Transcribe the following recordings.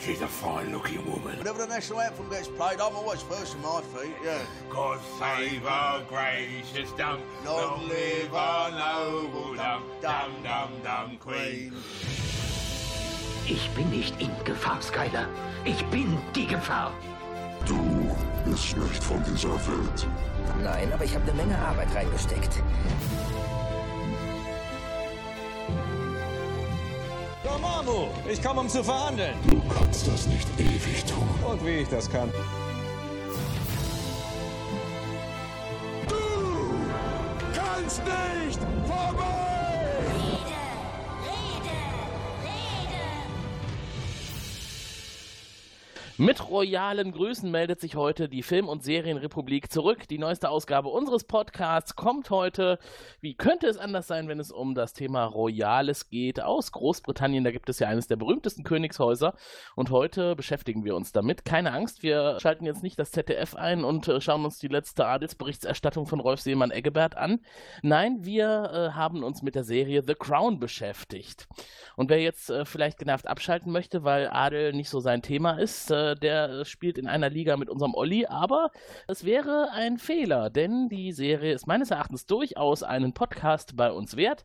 She's a fine looking woman. Whenever the national anthem gets played, I'm always first on my feet, yeah. God save our gracious dumb. Long live our noble dumb, dum, dum, dum, queen. Ich bin nicht in Gefahr, Skyler. Ich bin die Gefahr. Du bist nicht von dieser Welt. Nein, aber ich habe eine Menge Arbeit reingesteckt. Dormammu, ich komme, um zu verhandeln. Du kannst das nicht ewig tun. Und wie ich das kann. Kannst nicht vorbei! Mit royalen Grüßen meldet sich heute die Film- und Serienrepublik zurück. Die neueste Ausgabe unseres Podcasts kommt heute. Wie könnte es anders sein, wenn es um das Thema Royales geht? Aus Großbritannien, da gibt es ja eines der berühmtesten Königshäuser. Und heute beschäftigen wir uns damit. Keine Angst, wir schalten jetzt nicht das ZDF ein und äh, schauen uns die letzte Adelsberichterstattung von Rolf Seemann-Eggebert an. Nein, wir äh, haben uns mit der Serie The Crown beschäftigt. Und wer jetzt äh, vielleicht genervt abschalten möchte, weil Adel nicht so sein Thema ist, äh, der spielt in einer Liga mit unserem Olli, aber es wäre ein Fehler, denn die Serie ist meines Erachtens durchaus einen Podcast bei uns wert.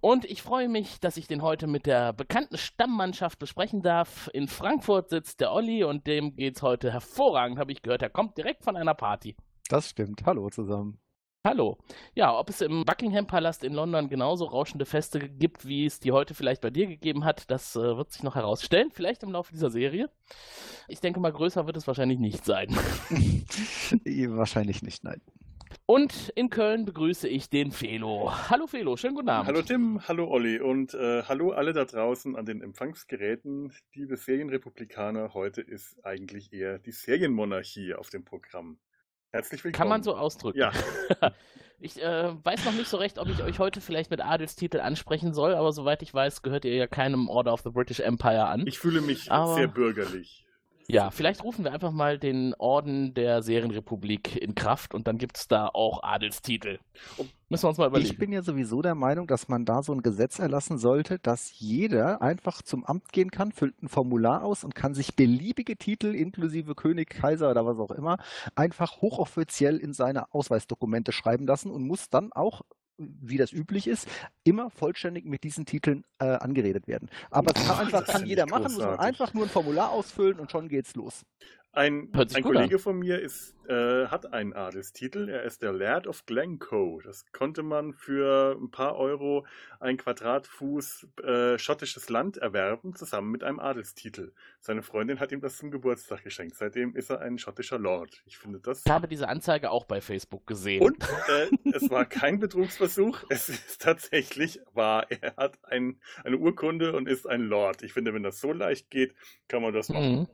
Und ich freue mich, dass ich den heute mit der bekannten Stammmannschaft besprechen darf. In Frankfurt sitzt der Olli und dem geht's heute hervorragend, habe ich gehört. Er kommt direkt von einer Party. Das stimmt. Hallo zusammen. Hallo. Ja, ob es im Buckingham Palast in London genauso rauschende Feste gibt, wie es die heute vielleicht bei dir gegeben hat, das äh, wird sich noch herausstellen. Vielleicht im Laufe dieser Serie. Ich denke mal, größer wird es wahrscheinlich nicht sein. Wahrscheinlich nicht, nein. Und in Köln begrüße ich den Felo. Hallo Felo, schönen guten Abend. Hallo Tim, hallo Olli und äh, hallo alle da draußen an den Empfangsgeräten. Liebe Serienrepublikaner, heute ist eigentlich eher die Serienmonarchie auf dem Programm. Herzlich willkommen. Kann man so ausdrücken. Ja. Ich äh, weiß noch nicht so recht, ob ich euch heute vielleicht mit Adelstitel ansprechen soll, aber soweit ich weiß, gehört ihr ja keinem Order of the British Empire an. Ich fühle mich Aber- sehr bürgerlich. Ja, vielleicht rufen wir einfach mal den Orden der Serienrepublik in Kraft und dann gibt es da auch Adelstitel. Müssen wir uns mal überlegen. Ich bin ja sowieso der Meinung, dass man da so ein Gesetz erlassen sollte, dass jeder einfach zum Amt gehen kann, füllt ein Formular aus und kann sich beliebige Titel inklusive König, Kaiser oder was auch immer einfach hochoffiziell in seine Ausweisdokumente schreiben lassen und muss dann auch wie das üblich ist, immer vollständig mit diesen Titeln äh, angeredet werden. Aber es kann einfach Das kann jeder ich machen, muss man großartig. einfach nur ein Formular ausfüllen und schon geht's los. Ein, ein Kollege an. von mir ist, äh, hat einen Adelstitel. Er ist der Laird of Glencoe. Das konnte man für ein paar Euro ein Quadratfuß äh, schottisches Land erwerben, zusammen mit einem Adelstitel. Seine Freundin hat ihm das zum Geburtstag geschenkt. Seitdem ist er ein schottischer Lord. Ich finde das. Ich habe diese Anzeige auch bei Facebook gesehen. Und äh, es war kein Betrugsversuch. Es ist tatsächlich wahr. Er hat ein, eine Urkunde und ist ein Lord. Ich finde, wenn das so leicht geht, kann man das machen. Mhm.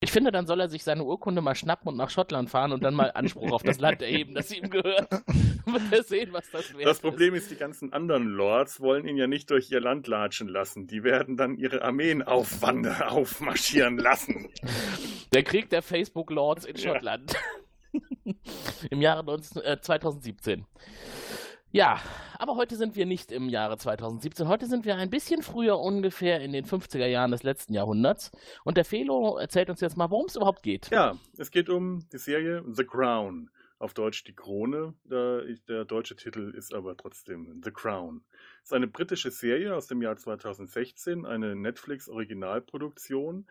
Ich finde, dann soll er sich seine Urkunde mal schnappen und nach Schottland fahren und dann mal Anspruch auf das Land erheben, das ihm gehört. Wird er sehen, was das wäre. Das Problem ist, die ganzen anderen Lords wollen ihn ja nicht durch ihr Land latschen lassen. Die werden dann ihre Armeen aufwandern, aufmarschieren lassen. Der Krieg der Facebook-Lords in Ja. Schottland. Im Jahre 19, äh, 2017. Ja, aber heute sind wir nicht im Jahre 2017. Heute sind wir ein bisschen früher, ungefähr in den 50er Jahren des letzten Jahrhunderts. Und der Felo erzählt uns jetzt mal, worum es überhaupt geht. Ja, es geht um die Serie The Crown. Auf Deutsch die Krone. Der, der deutsche Titel ist aber trotzdem The Crown. Es ist eine britische Serie aus dem Jahr 2016, eine Netflix-Originalproduktion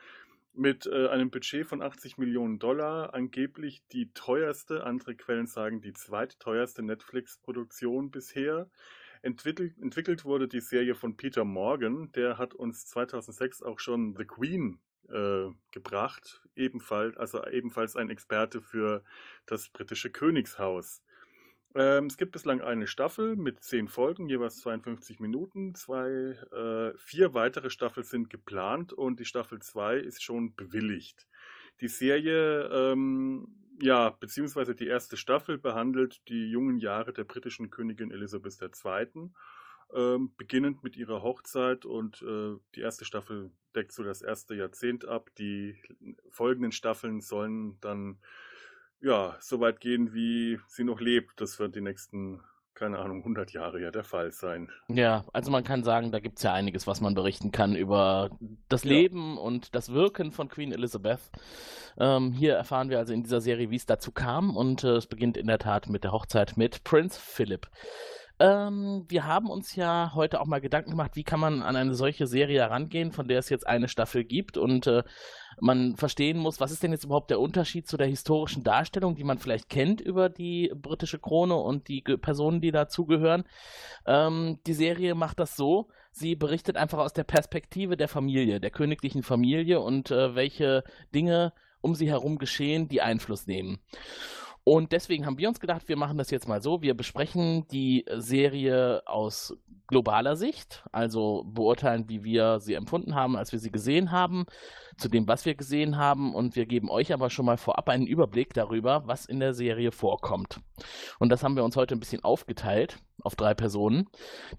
mit äh, einem Budget von 80 Millionen Dollar, angeblich die teuerste, andere Quellen sagen die zweitteuerste Netflix-Produktion bisher. Entwickelt, entwickelt wurde die Serie von Peter Morgan, der hat uns 2006 auch schon The Queen äh, gebracht, ebenfalls, also ebenfalls ein Experte für das britische Königshaus. Ähm, es gibt bislang eine Staffel mit zehn Folgen, jeweils 52 Minuten. Zwei, äh, vier weitere Staffeln sind geplant und die Staffel 2 ist schon bewilligt. Die Serie, ähm, ja, beziehungsweise die erste Staffel behandelt die jungen Jahre der britischen Königin Elisabeth II. Ähm, beginnend mit ihrer Hochzeit und äh, die erste Staffel deckt so das erste Jahrzehnt ab. Die folgenden Staffeln sollen dann ja, so weit gehen, wie sie noch lebt. Das wird die nächsten keine Ahnung, 100 Jahre ja der Fall sein. Ja, also man kann sagen, da gibt es ja einiges, was man berichten kann über das Ja. Leben und das Wirken von Queen Elizabeth. Ähm, hier erfahren wir also in dieser Serie, wie es dazu kam und äh, es beginnt in der Tat mit der Hochzeit mit Prinz Philip. Ähm, wir haben uns ja heute auch mal Gedanken gemacht, wie kann man an eine solche Serie herangehen, von der es jetzt eine Staffel gibt und äh, man verstehen muss, was ist denn jetzt überhaupt der Unterschied zu der historischen Darstellung, die man vielleicht kennt über die britische Krone und die Ge- Personen, die dazugehören. Ähm, die Serie macht das so, sie berichtet einfach aus der Perspektive der Familie, der königlichen Familie und äh, welche Dinge um sie herum geschehen, die Einfluss nehmen. Und deswegen haben wir uns gedacht, wir machen das jetzt mal so. Wir besprechen die Serie aus globaler Sicht, also beurteilen, wie wir sie empfunden haben, als wir sie gesehen haben, zu dem, was wir gesehen haben. Und wir geben euch aber schon mal vorab einen Überblick darüber, was in der Serie vorkommt. Und das haben wir uns heute ein bisschen aufgeteilt auf drei Personen.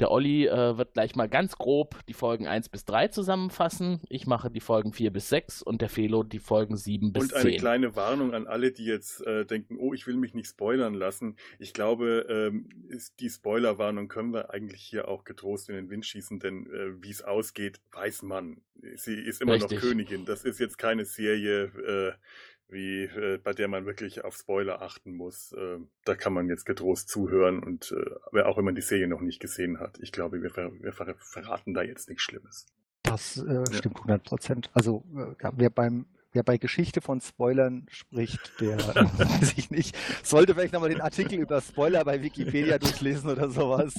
Der Olli äh, wird gleich mal ganz grob die Folgen 1 bis 3 zusammenfassen. Ich mache die Folgen 4 bis 6 und der Felo die Folgen 7 bis Und eine 10. kleine Warnung an alle, die jetzt äh, denken, oh, ich will mich nicht spoilern lassen. Ich glaube, ähm, ist die Spoilerwarnung können wir eigentlich hier auch getrost in den Wind schießen, denn äh, wie es ausgeht, weiß man. Sie ist immer Richtig. noch Königin. Das ist jetzt keine Serie, äh, wie äh, bei der man wirklich auf Spoiler achten muss. Äh, da kann man jetzt getrost zuhören und äh, auch wenn man die Serie noch nicht gesehen hat. Ich glaube, wir, ver wir ver verraten da jetzt nichts Schlimmes. Das äh, stimmt 100 Prozent. Also äh, ja, wer beim wer bei Geschichte von Spoilern spricht, der weiß ich nicht, sollte vielleicht nochmal den Artikel über Spoiler bei Wikipedia durchlesen oder sowas.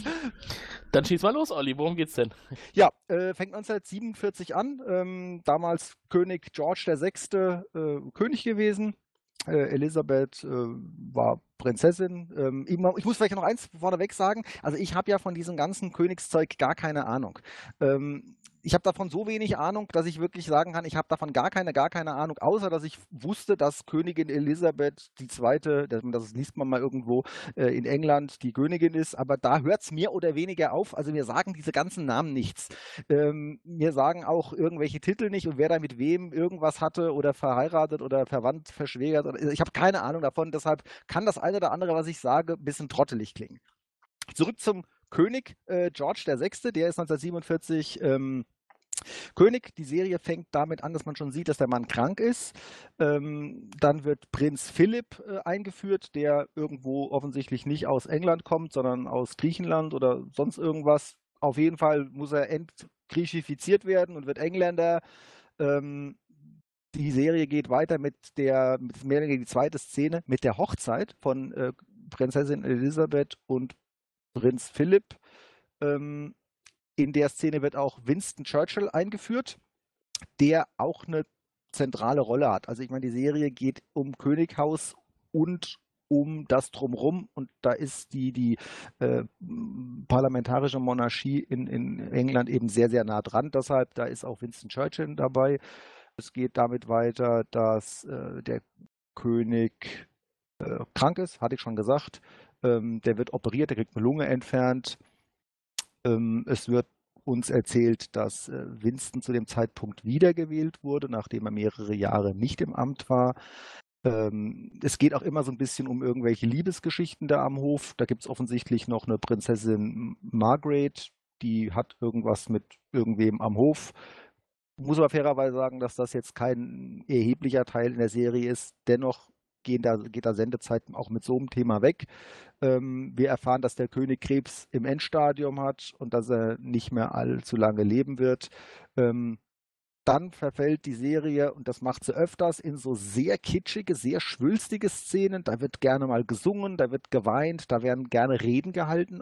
Dann schieß mal los, Olli. Worum geht's denn? Ja, äh, fängt 1947 an. Ähm, damals König George VI. Äh, König gewesen. Äh, Elisabeth äh, war Prinzessin. Ähm, ich, ich muss vielleicht noch eins vorneweg sagen. Also ich habe ja von diesem ganzen Königszeug gar keine Ahnung. Ähm, ich habe davon so wenig Ahnung, dass ich wirklich sagen kann, ich habe davon gar keine, gar keine Ahnung, außer dass ich wusste, dass Königin Elisabeth II., das, liest man mal irgendwo äh, in England, die Königin ist, aber da hört es mehr oder weniger auf. Also mir sagen diese ganzen Namen nichts. Ähm, mir sagen auch irgendwelche Titel nicht und wer da mit wem irgendwas hatte oder verheiratet oder verwandt, verschwägert. Oder, ich habe keine Ahnung davon, deshalb kann das eine oder andere, was ich sage, ein bisschen trottelig klingen. Zurück zum König äh, George VI., der ist 1947 ähm, König. Die Serie fängt damit an, dass man schon sieht, dass der Mann krank ist. Ähm, dann wird Prinz Philipp äh, eingeführt, der irgendwo offensichtlich nicht aus England kommt, sondern aus Griechenland oder sonst irgendwas. Auf jeden Fall muss er entgriechifiziert werden und wird Engländer. Ähm, die Serie geht weiter mit der, mit mehr oder weniger die zweite Szene, mit der Hochzeit von äh, Prinzessin Elisabeth und Prinz Philipp. Ähm, in der Szene wird auch Winston Churchill eingeführt, der auch eine zentrale Rolle hat. Also ich meine, die Serie geht um Könighaus und um das drumrum und da ist die, die äh, parlamentarische Monarchie in, in England eben sehr, sehr nah dran. Deshalb, da ist auch Winston Churchill dabei. Es geht damit weiter, dass äh, der König äh, krank ist, hatte ich schon gesagt. Ähm, der wird operiert, der kriegt eine Lunge entfernt. Ähm, es wird uns erzählt, dass äh, Winston zu dem Zeitpunkt wiedergewählt wurde, nachdem er mehrere Jahre nicht im Amt war. Ähm, es geht auch immer so ein bisschen um irgendwelche Liebesgeschichten da am Hof. Da gibt es offensichtlich noch eine Prinzessin Margaret, die hat irgendwas mit irgendwem am Hof. Muss aber fairerweise sagen, dass das jetzt kein erheblicher Teil in der Serie ist. Dennoch gehen da, geht da Sendezeit auch mit so einem Thema weg. Ähm, wir erfahren, dass der König Krebs im Endstadium hat und dass er nicht mehr allzu lange leben wird. Ähm, dann verfällt die Serie, und das macht sie öfters, in so sehr kitschige, sehr schwülstige Szenen. Da wird gerne mal gesungen, da wird geweint, da werden gerne Reden gehalten,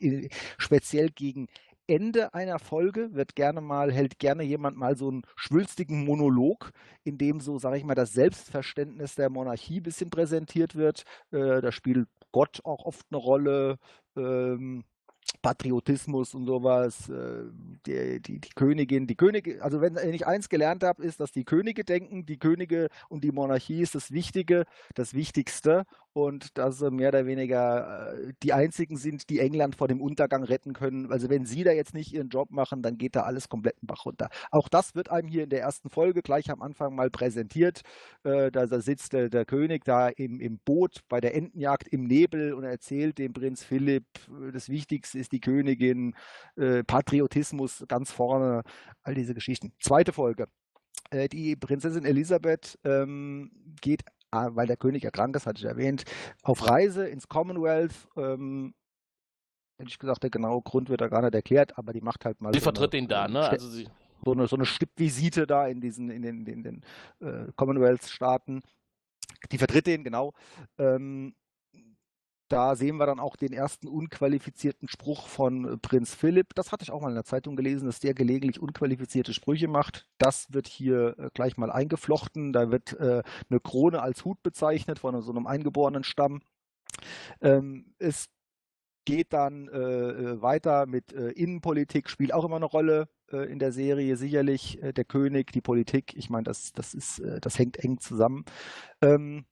äh, speziell gegen Ende einer Folge wird gerne mal, hält gerne jemand mal so einen schwülstigen Monolog, in dem so, sage ich mal, das Selbstverständnis der Monarchie ein bisschen präsentiert wird. Äh, da spielt Gott auch oft eine Rolle. Ähm, Patriotismus und sowas. Äh, die, die, die Königin, die Könige, also wenn ich eins gelernt habe, ist, dass die Könige denken, die Könige und die Monarchie ist das Wichtige, das Wichtigste und dass sie mehr oder weniger äh, die einzigen sind, die England vor dem Untergang retten können. Also wenn sie da jetzt nicht ihren Job machen, dann geht da alles komplett einen Bach runter. Auch das wird einem hier in der ersten Folge gleich am Anfang mal präsentiert. Äh, da, sitzt der, der, König da im, im Boot bei der Entenjagd im Nebel und erzählt dem Prinz Philipp, das Wichtigste ist die Königin, äh, Patriotismus ganz vorne, all diese Geschichten. Zweite Folge äh, die Prinzessin Elisabeth ähm, geht Ah, weil der König erkrankt ist, hatte ich erwähnt, auf Reise ins Commonwealth. Ähm, ehrlich gesagt, der genaue Grund wird da gar nicht erklärt, aber die macht halt mal. Sie so vertritt eine, ihn da, ne? Also sie so eine, so eine Stippvisite da in diesen, in den, in den äh, Commonwealth-Staaten. Die vertritt ihn, genau. Ähm, da sehen wir dann auch den ersten unqualifizierten Spruch von äh, Prinz Philipp. Das hatte ich auch mal in der Zeitung gelesen, dass der gelegentlich unqualifizierte Sprüche macht. Das wird hier äh, gleich mal eingeflochten. Da wird äh, eine Krone als Hut bezeichnet von so einem eingeborenen Stamm. Ähm, es geht dann äh, äh weiter mit äh, Innenpolitik, spielt auch immer eine Rolle äh, in der Serie, sicherlich der König, die Politik. Ich meine, das, das, ist, das hängt eng zusammen. Ähm,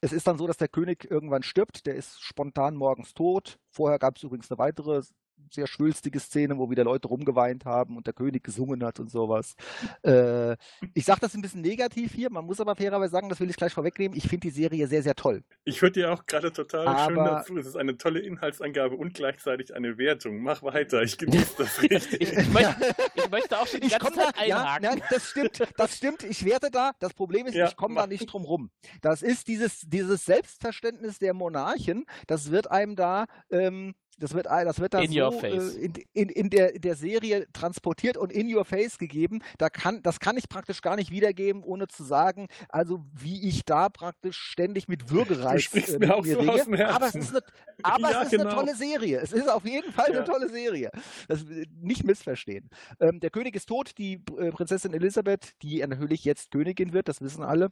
es ist dann so, dass der König irgendwann stirbt. Der ist spontan morgens tot. Vorher gab es übrigens eine weitere sehr schwülstige Szene, wo wieder Leute rumgeweint haben und der König gesungen hat und sowas. Äh, ich sage das ein bisschen negativ hier, man muss aber fairerweise sagen, das will ich gleich vorwegnehmen, ich finde die Serie sehr, sehr toll. Ich würde dir auch gerade total aber, schön dazu, es ist eine tolle Inhaltsangabe und gleichzeitig eine Wertung. Mach weiter, ich genieße das richtig. ich, ich, möchte, ich, möchte, auch schon die ganze Zeit da, einhaken. Ja, das stimmt, das stimmt, ich werte da, das Problem ist, ja, ich komme da nicht drum rum. Das ist dieses, dieses Selbstverständnis der Monarchen, das wird einem da ähm, das wird, das wird da in so äh, in, in, in, der, in der Serie transportiert und in your face gegeben. Da kann, das kann ich praktisch gar nicht wiedergeben, ohne zu sagen, also wie ich da praktisch ständig mit Würgereiz äh, mir auch so aus dem Aber es ist, eine, aber ja, es ist genau. eine tolle Serie. Es ist auf jeden Fall ja. eine tolle Serie. Das, nicht missverstehen. Ähm, der König ist tot, die äh, Prinzessin Elisabeth, die natürlich jetzt Königin wird, das wissen alle.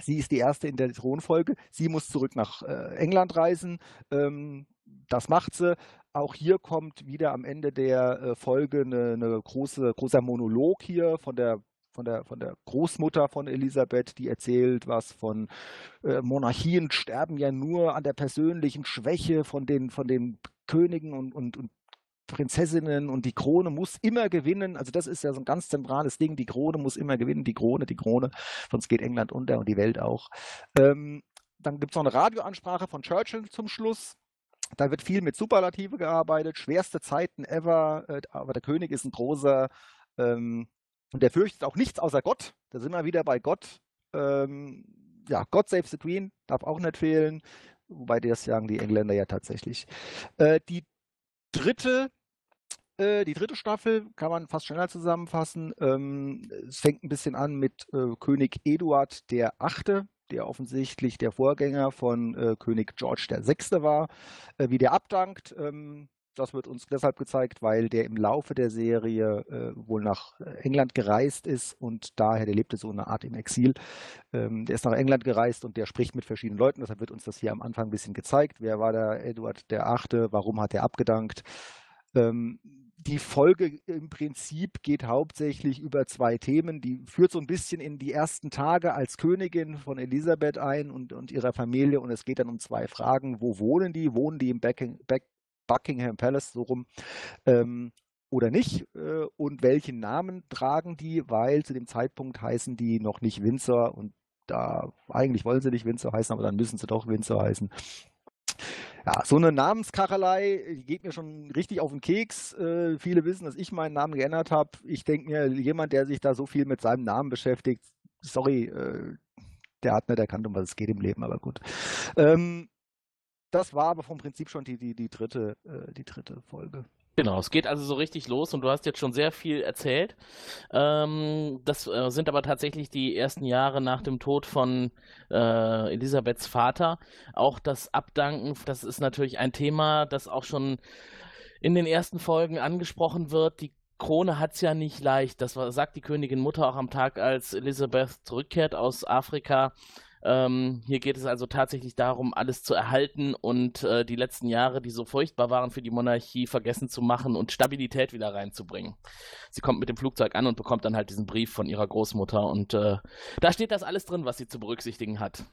Sie ist die erste in der Thronfolge. Sie muss zurück nach äh, England reisen. Ähm, das macht sie. Auch hier kommt wieder am Ende der äh, Folge eine, eine große, großer Monolog hier von der von der, von der Großmutter von Elisabeth, die erzählt was von äh, Monarchien sterben ja nur an der persönlichen Schwäche von den, von den Königen und, und, und Prinzessinnen und die Krone muss immer gewinnen. Also das ist ja so ein ganz zentrales Ding. Die Krone muss immer gewinnen, die Krone, die Krone. Sonst geht England unter und die Welt auch. Ähm, dann gibt es noch eine Radioansprache von Churchill zum Schluss. Da wird viel mit Superlative gearbeitet, schwerste Zeiten ever, äh, aber der König ist ein großer ähm, und der fürchtet auch nichts außer Gott. Da sind wir wieder bei Gott. Ähm, ja, God Save the Queen darf auch nicht fehlen, wobei das sagen die Engländer ja tatsächlich. Äh, die dritte äh, die dritte Staffel kann man fast schneller zusammenfassen. Ähm, es fängt ein bisschen an mit äh, König Eduard der Achte, der offensichtlich der Vorgänger von äh, König George VI. war, äh, wie der abdankt. Ähm, das wird uns deshalb gezeigt, weil der im Laufe der Serie äh, wohl nach England gereist ist und daher, der lebte so eine Art im Exil. Ähm, der ist nach England gereist und der spricht mit verschiedenen Leuten. Deshalb wird uns das hier am Anfang ein bisschen gezeigt. Wer war der Eduard der Achte? Warum hat er abgedankt? Ähm, die Folge im Prinzip geht hauptsächlich über zwei Themen. Die führt so ein bisschen in die ersten Tage als Königin von Elisabeth ein und, und ihrer Familie. Und es geht dann um zwei Fragen. Wo wohnen die? Wohnen die im Bucking, Buckingham Palace so rum? Ähm, oder nicht? Äh, und welchen Namen tragen die? Weil zu dem Zeitpunkt heißen die noch nicht Windsor und da eigentlich wollen sie nicht Windsor heißen, aber dann müssen sie doch Windsor heißen ja, so eine Namenskachelei geht mir schon richtig auf den Keks. Äh, viele wissen, dass ich meinen Namen geändert habe. Ich denke mir, jemand, der sich da so viel mit seinem Namen beschäftigt, sorry, äh, der hat nicht erkannt, um was es geht im Leben, aber gut. Ähm, das war aber vom Prinzip schon die, die, die, dritte, äh, die dritte Folge. Genau, es geht also so richtig los und du hast jetzt schon sehr viel erzählt. Ähm, das äh, sind aber tatsächlich die ersten Jahre nach dem Tod von äh, Elisabeths Vater. Auch das Abdanken, das ist natürlich ein Thema, das auch schon in den ersten Folgen angesprochen wird. Die Krone hat es ja nicht leicht. Das war, sagt die Königin Mutter auch am Tag, als Elisabeth zurückkehrt aus Afrika Ähm, hier geht es also tatsächlich darum, alles zu erhalten und äh, die letzten Jahre, die so furchtbar waren für die Monarchie, vergessen zu machen und Stabilität wieder reinzubringen. Sie kommt mit dem Flugzeug an und bekommt dann halt diesen Brief von ihrer Großmutter und äh, da steht das alles drin, was sie zu berücksichtigen hat.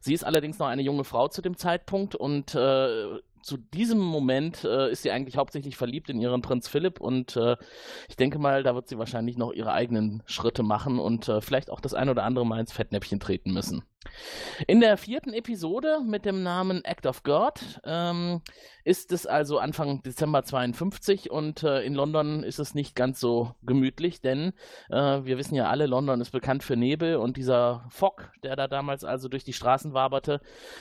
Sie ist allerdings noch eine junge Frau zu dem Zeitpunkt und äh, zu diesem Moment äh, ist sie eigentlich hauptsächlich verliebt in ihren Prinz Philipp und äh, ich denke mal, da wird sie wahrscheinlich noch ihre eigenen Schritte machen und äh, vielleicht auch das ein oder andere Mal ins Fettnäpfchen treten müssen. In der vierten Episode mit dem Namen Act of God ähm, ist es also Anfang Dezember 52 und äh, in London ist es nicht ganz so gemütlich, denn äh, wir wissen ja alle, London ist bekannt für Nebel und dieser Fog, der da damals also durch die Straßen waberte,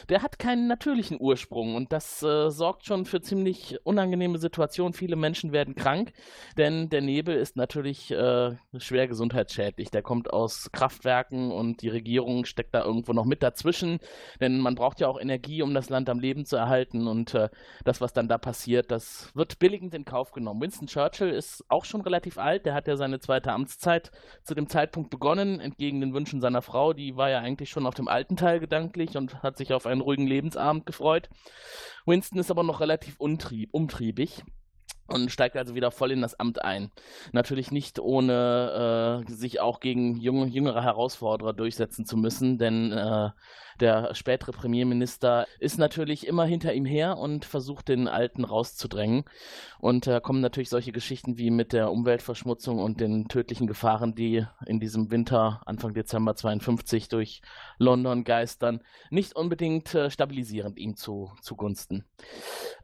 der hat keinen natürlichen Ursprung und das äh, sorgt schon für ziemlich unangenehme Situationen. Viele Menschen werden krank, denn der Nebel ist natürlich äh, schwer gesundheitsschädlich. Der kommt aus Kraftwerken und die Regierung steckt da irgendwo noch mit dazwischen, denn man braucht ja auch Energie, um das Land am Leben zu erhalten. Und äh, das, was dann da passiert, das wird billigend in Kauf genommen. Winston Churchill ist auch schon relativ alt, der hat ja seine zweite Amtszeit zu dem Zeitpunkt begonnen, entgegen den Wünschen seiner Frau, die war ja eigentlich schon auf dem alten Teil gedanklich und hat sich auf einen ruhigen Lebensabend gefreut. Winston ist aber noch relativ umtriebig und steigt also wieder voll in das Amt ein. Natürlich nicht ohne äh, sich auch gegen junge, jüngere Herausforderer durchsetzen zu müssen, denn äh, der spätere Premierminister ist natürlich immer hinter ihm her und versucht den Alten rauszudrängen. Und da äh, kommen natürlich solche Geschichten wie mit der Umweltverschmutzung und den tödlichen Gefahren, die in diesem Winter Anfang Dezember 52 durch London geistern, nicht unbedingt äh, stabilisierend ihm zu, zugunsten.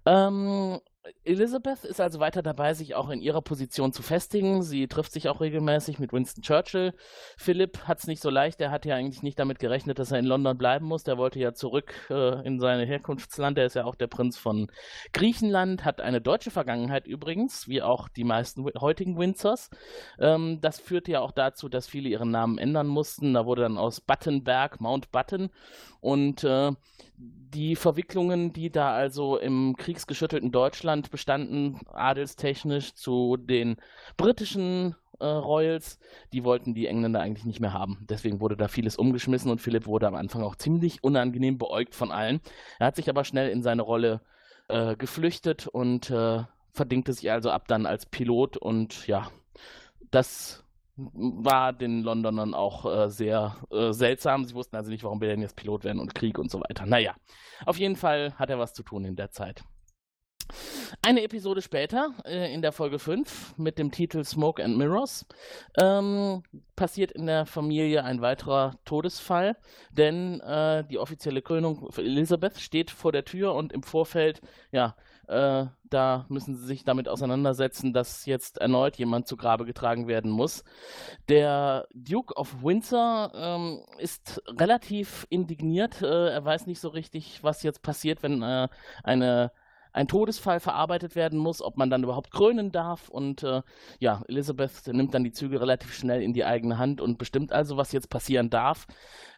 Ähm, Elizabeth ist also weiter dabei, sich auch in ihrer Position zu festigen. Sie trifft sich auch regelmäßig mit Winston Churchill. Philipp hat es nicht so leicht. Er hat ja eigentlich nicht damit gerechnet, dass er in London bleiben muss. Der wollte ja zurück äh, in sein Herkunftsland. Er ist ja auch der Prinz von Griechenland, hat eine deutsche Vergangenheit übrigens, wie auch die meisten heutigen Windsors. Ähm, das führte ja auch dazu, dass viele ihren Namen ändern mussten. Da wurde dann aus Buttonberg Mount Button und äh, die Verwicklungen, die da also im kriegsgeschüttelten Deutschland bestanden, adelstechnisch zu den britischen äh, Royals, die wollten die Engländer eigentlich nicht mehr haben. Deswegen wurde da vieles umgeschmissen und Philipp wurde am Anfang auch ziemlich unangenehm beäugt von allen. Er hat sich aber schnell in seine Rolle äh, geflüchtet und äh, verdingte sich also ab dann als Pilot und ja, das war den Londonern auch äh, sehr äh, seltsam. Sie wussten also nicht, warum wir denn jetzt Pilot werden und Krieg und so weiter. Naja, auf jeden Fall hat er was zu tun in der Zeit. Eine Episode später, äh, in der Folge 5, mit dem Titel Smoke and Mirrors, ähm, passiert in der Familie ein weiterer Todesfall, denn äh, die offizielle Krönung für Elisabeth steht vor der Tür und im Vorfeld, ja, äh, da müssen sie sich damit auseinandersetzen, dass jetzt erneut jemand zu Grabe getragen werden muss. Der Duke of Windsor ähm, ist relativ indigniert. Äh, er weiß nicht so richtig, was jetzt passiert, wenn äh, eine ein Todesfall verarbeitet werden muss, ob man dann überhaupt krönen darf. Und äh, ja, Elizabeth nimmt dann die Züge relativ schnell in die eigene Hand und bestimmt also, was jetzt passieren darf.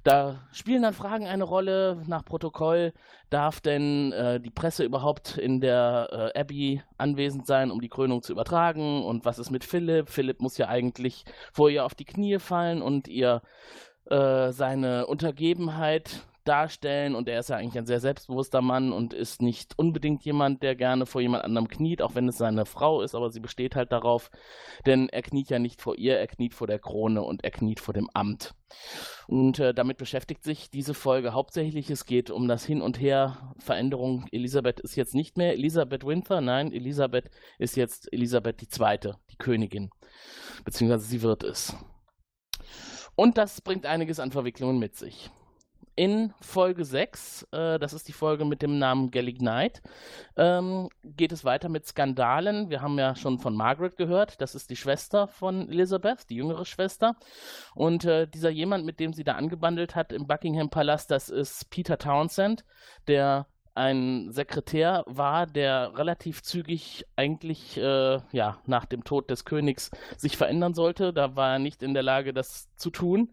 Da spielen dann Fragen eine Rolle nach Protokoll. Darf denn äh, die Presse überhaupt in der äh, Abbey anwesend sein, um die Krönung zu übertragen? Und was ist mit Philipp? Philipp muss ja eigentlich vor ihr auf die Knie fallen und ihr äh, seine Untergebenheit darstellen und er ist ja eigentlich ein sehr selbstbewusster Mann und ist nicht unbedingt jemand, der gerne vor jemand anderem kniet, auch wenn es seine Frau ist, aber sie besteht halt darauf, denn er kniet ja nicht vor ihr, er kniet vor der Krone und er kniet vor dem Amt. Und äh, damit beschäftigt sich diese Folge hauptsächlich. Es geht um das Hin und Her, Veränderung. Elisabeth ist jetzt nicht mehr Elisabeth Winter, nein, Elisabeth ist jetzt Elisabeth II., die Königin. Beziehungsweise sie wird es. Und das bringt einiges an Verwicklungen mit sich in Folge 6, äh, das ist die Folge mit dem Namen Galignite, ähm, geht es weiter mit Skandalen. Wir haben ja schon von Margaret gehört, das ist die Schwester von Elizabeth, die jüngere Schwester. Und äh, dieser jemand, mit dem sie da angebandelt hat im Buckingham Palast, das ist Peter Townsend, der ein Sekretär war, der relativ zügig eigentlich äh, ja, nach dem Tod des Königs sich verändern sollte. Da war er nicht in der Lage, das zu tun.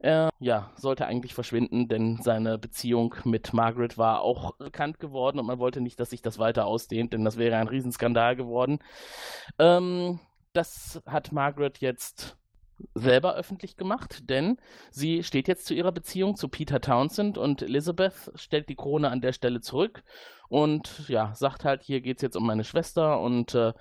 Er ja, sollte eigentlich verschwinden, denn seine Beziehung mit Margaret war auch bekannt geworden und man wollte nicht, dass sich das weiter ausdehnt, denn das wäre ein Riesenskandal geworden. Ähm, das hat Margaret jetzt selber öffentlich gemacht, denn sie steht jetzt zu ihrer Beziehung zu Peter Townsend und Elizabeth stellt die Krone an der Stelle zurück und ja, sagt halt, hier geht es jetzt um meine Schwester und äh,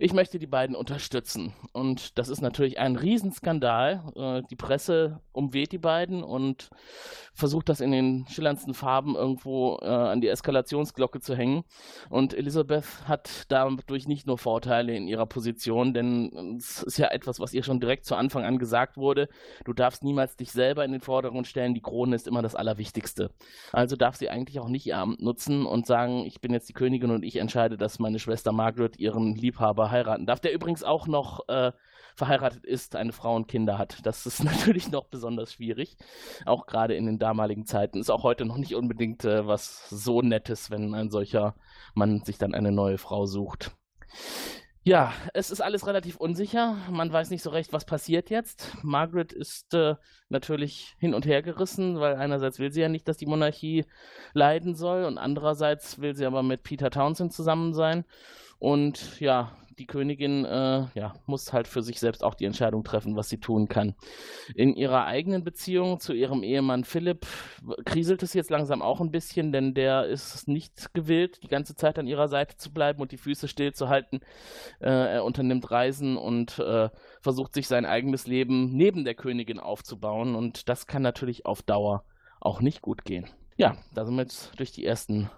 ich möchte die beiden unterstützen. Und das ist natürlich ein Riesenskandal. Äh, die Presse umweht die beiden und versucht das in den schillerndsten Farben irgendwo äh, an die Eskalationsglocke zu hängen. Und Elisabeth hat dadurch nicht nur Vorteile in ihrer Position, denn es ist ja etwas, was ihr schon direkt zu Anfang an gesagt wurde. Du darfst niemals dich selber in den Vordergrund stellen, die Krone ist immer das Allerwichtigste. Also darf sie eigentlich auch nicht ihr Amt nutzen und sagen, ich bin jetzt die Königin und ich entscheide, dass meine Schwester Margaret ihren Liebhaber heiraten darf, der übrigens auch noch äh, verheiratet ist, eine Frau und Kinder hat. Das ist natürlich noch besonders schwierig, auch gerade in den damaligen Zeiten. Ist auch heute noch nicht unbedingt äh, was so Nettes, wenn ein solcher Mann sich dann eine neue Frau sucht. Ja, es ist alles relativ unsicher. Man weiß nicht so recht, was passiert jetzt. Margaret ist äh, natürlich hin und her gerissen, weil einerseits will sie ja nicht, dass die Monarchie leiden soll und andererseits will sie aber mit Peter Townsend zusammen sein. Und ja, die Königin äh, ja, muss halt für sich selbst auch die Entscheidung treffen, was sie tun kann. In ihrer eigenen Beziehung zu ihrem Ehemann Philipp kriselt es jetzt langsam auch ein bisschen, denn der ist nicht gewillt, die ganze Zeit an ihrer Seite zu bleiben und die Füße stillzuhalten. Äh, er unternimmt Reisen und äh, versucht sich sein eigenes Leben neben der Königin aufzubauen und das kann natürlich auf Dauer auch nicht gut gehen. Ja, da sind wir jetzt durch die ersten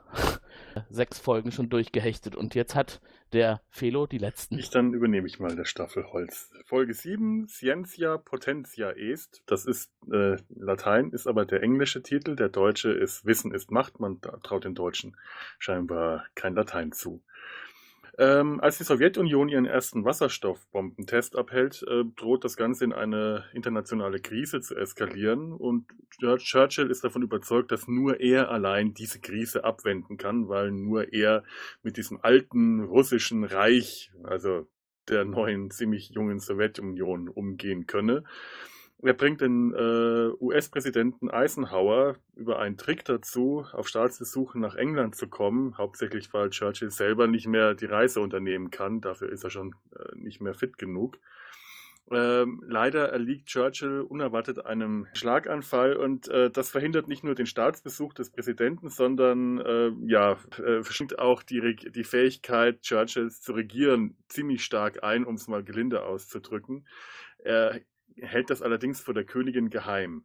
sechs Folgen schon durchgehechtet und jetzt hat der Felo die letzten. Ich dann übernehme ich mal das Staffelholz. Folge 7, Scientia Potentia Est. Das ist äh, Latein, ist aber der englische Titel. Der deutsche ist Wissen ist Macht. Man traut den Deutschen scheinbar kein Latein zu. Ähm, als die Sowjetunion ihren ersten Wasserstoffbombentest abhält, äh, droht das Ganze in eine internationale Krise zu eskalieren und Churchill ist davon überzeugt, dass nur er allein diese Krise abwenden kann, weil nur er mit diesem alten russischen Reich, also der neuen ziemlich jungen Sowjetunion umgehen könne. Er bringt den äh, US-Präsidenten Eisenhower über einen Trick dazu, auf Staatsbesuchen nach England zu kommen, hauptsächlich weil Churchill selber nicht mehr die Reise unternehmen kann, dafür ist er schon äh, nicht mehr fit genug. Ähm, leider erliegt Churchill unerwartet einem Schlaganfall und äh, das verhindert nicht nur den Staatsbesuch des Präsidenten, sondern äh, ja, äh, verschränkt auch die, die Fähigkeit Churchills zu regieren ziemlich stark ein, um es mal gelinde auszudrücken. Er hält das allerdings vor der Königin geheim.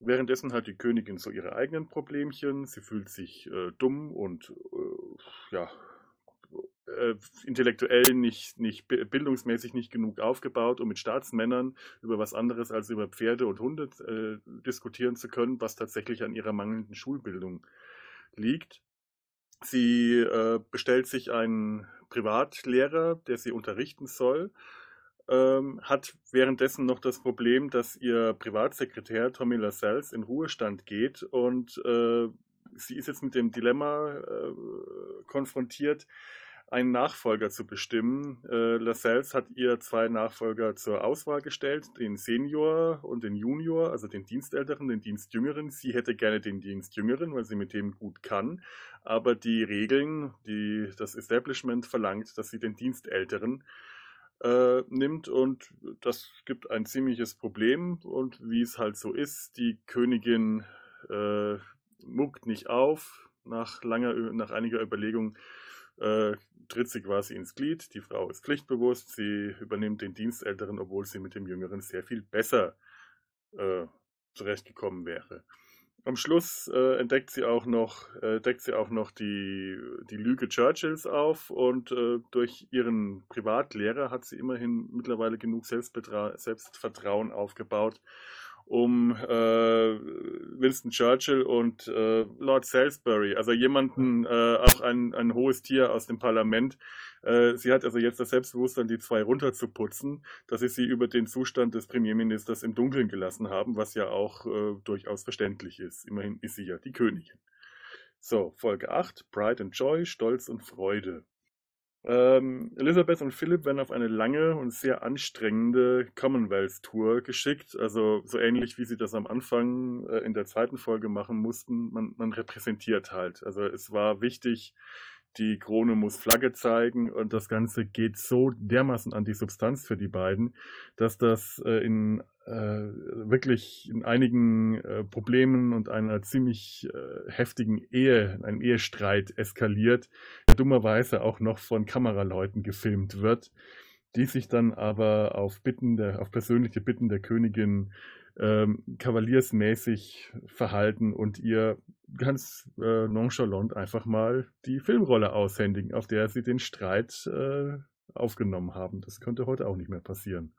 Währenddessen hat die Königin so ihre eigenen Problemchen. Sie fühlt sich äh, dumm und äh, ja, äh, intellektuell nicht, nicht bildungsmäßig nicht genug aufgebaut, um mit Staatsmännern über was anderes als über Pferde und Hunde äh, diskutieren zu können, was tatsächlich an ihrer mangelnden Schulbildung liegt. Sie äh, bestellt sich einen Privatlehrer, der sie unterrichten soll ähm, hat währenddessen noch das Problem, dass ihr Privatsekretär Tommy Lascelles in Ruhestand geht und äh, sie ist jetzt mit dem Dilemma äh, konfrontiert, einen Nachfolger zu bestimmen. Äh, Lascelles hat ihr zwei Nachfolger zur Auswahl gestellt, den Senior und den Junior, also den Dienstälteren, den Dienstjüngeren. Sie hätte gerne den Dienstjüngeren, weil sie mit dem gut kann. Aber die Regeln, die das Establishment verlangt, dass sie den Dienstälteren äh, nimmt und das gibt ein ziemliches Problem. Und wie es halt so ist, die Königin äh, muckt nicht auf, nach langer, nach einiger Überlegung äh, tritt sie quasi ins Glied, die Frau ist pflichtbewusst, sie übernimmt den Dienstälteren, obwohl sie mit dem Jüngeren sehr viel besser äh, zurechtgekommen wäre. Am Schluss äh, entdeckt sie auch noch, äh, deckt sie auch noch die, die Lüge Churchills auf und äh, durch ihren Privatlehrer hat sie immerhin mittlerweile genug Selbstvertrauen aufgebaut, um äh, Winston Churchill und äh, Lord Salisbury, also jemanden, äh, auch ein, ein hohes Tier aus dem Parlament. Äh, sie hat also jetzt das Selbstbewusstsein, die zwei runterzuputzen, dass sie sie über den Zustand des Premierministers im Dunkeln gelassen haben, was ja auch äh, durchaus verständlich ist. Immerhin ist sie ja die Königin. So, Folge 8, Pride and Joy, Stolz und Freude. Ähm, Elizabeth und Philip werden auf eine lange und sehr anstrengende Commonwealth-Tour geschickt. Also so ähnlich wie sie das am Anfang äh, in der zweiten Folge machen mussten. Man, man repräsentiert halt. Also es war wichtig, die Krone muss Flagge zeigen und das Ganze geht so dermaßen an die Substanz für die beiden, dass das äh, in äh, wirklich in einigen äh, Problemen und einer ziemlich äh, heftigen Ehe, einem Ehestreit eskaliert, dummerweise auch noch von Kameraleuten gefilmt wird, die sich dann aber auf Bitten der, auf persönliche Bitten der Königin ähm, kavaliersmäßig verhalten und ihr ganz äh, nonchalant einfach mal die Filmrolle aushändigen, auf der sie den Streit äh, aufgenommen haben. Das könnte heute auch nicht mehr passieren.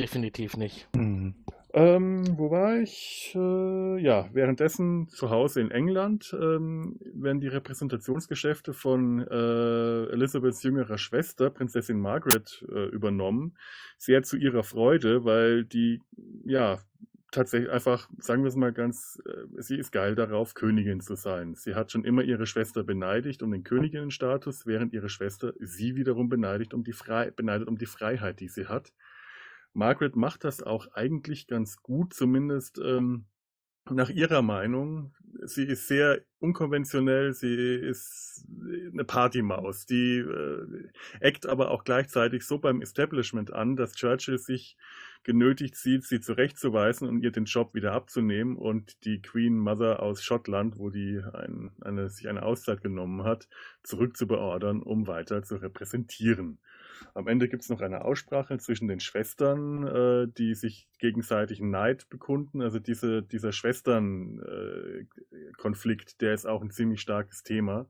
Definitiv nicht. Mhm. Ähm, wo war ich? Äh, ja, währenddessen zu Hause in England ähm, werden die Repräsentationsgeschäfte von äh, Elizabeths jüngerer Schwester, Prinzessin Margaret, äh, übernommen. Sehr zu ihrer Freude, weil die, ja, tatsächlich einfach, sagen wir es mal ganz, äh, sie ist geil darauf, Königin zu sein. Sie hat schon immer ihre Schwester beneidigt um den Königinnenstatus, während ihre Schwester sie wiederum beneidigt um die, Frei beneidet um die Freiheit, die sie hat. Margaret macht das auch eigentlich ganz gut, zumindest ähm, nach ihrer Meinung. Sie ist sehr unkonventionell, sie ist eine Partymaus, die äh, eckt aber auch gleichzeitig so beim Establishment an, dass Churchill sich genötigt sieht, sie zurechtzuweisen und ihr den Job wieder abzunehmen und die Queen Mother aus Schottland, wo die ein, eine, sich eine Auszeit genommen hat, zurückzubeordern, um weiter zu repräsentieren. Am Ende gibt es noch eine Aussprache zwischen den Schwestern, äh, die sich gegenseitig Neid bekunden. Also diese, dieser Schwestern-Konflikt, äh, der ist auch ein ziemlich starkes Thema.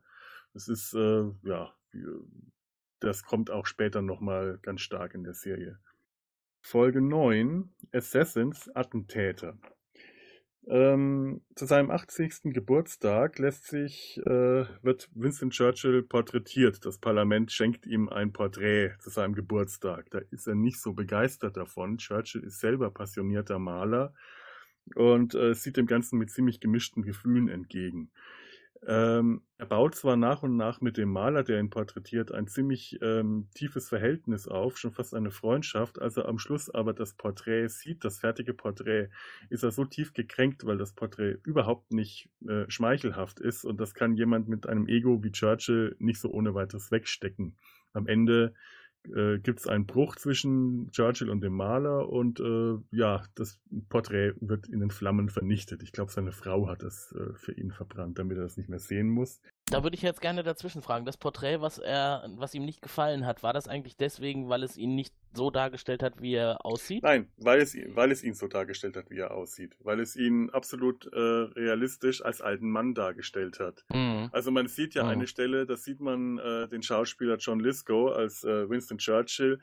Das ist, äh, ja, das kommt auch später nochmal ganz stark in der Serie. Folge 9, Assassins, Attentäter. Ähm, zu seinem 80. Geburtstag lässt sich, äh, wird Winston Churchill porträtiert. Das Parlament schenkt ihm ein Porträt zu seinem Geburtstag. Da ist er nicht so begeistert davon. Churchill ist selber passionierter Maler und äh, sieht dem Ganzen mit ziemlich gemischten Gefühlen entgegen. Ähm, er baut zwar nach und nach mit dem Maler, der ihn porträtiert, ein ziemlich ähm, tiefes Verhältnis auf, schon fast eine Freundschaft. Als er am Schluss aber das Porträt sieht, das fertige Porträt, ist er so tief gekränkt, weil das Porträt überhaupt nicht äh, schmeichelhaft ist. Und das kann jemand mit einem Ego wie Churchill nicht so ohne weiteres wegstecken. Am Ende äh, gibt es einen Bruch zwischen Churchill und dem Maler und äh, ja, das Porträt wird in den Flammen vernichtet. Ich glaube, seine Frau hat das äh, für ihn verbrannt, damit er das nicht mehr sehen muss. Da würde ich jetzt gerne dazwischen fragen. Das Porträt, was er, was ihm nicht gefallen hat, war das eigentlich deswegen, weil es ihn nicht so dargestellt hat, wie er aussieht? Nein, weil es, weil es ihn so dargestellt hat, wie er aussieht. Weil es ihn absolut äh, realistisch als alten Mann dargestellt hat. Mhm. Also man sieht ja mhm. eine Stelle, da sieht man äh, den Schauspieler John Lithgow als äh, Winston Churchill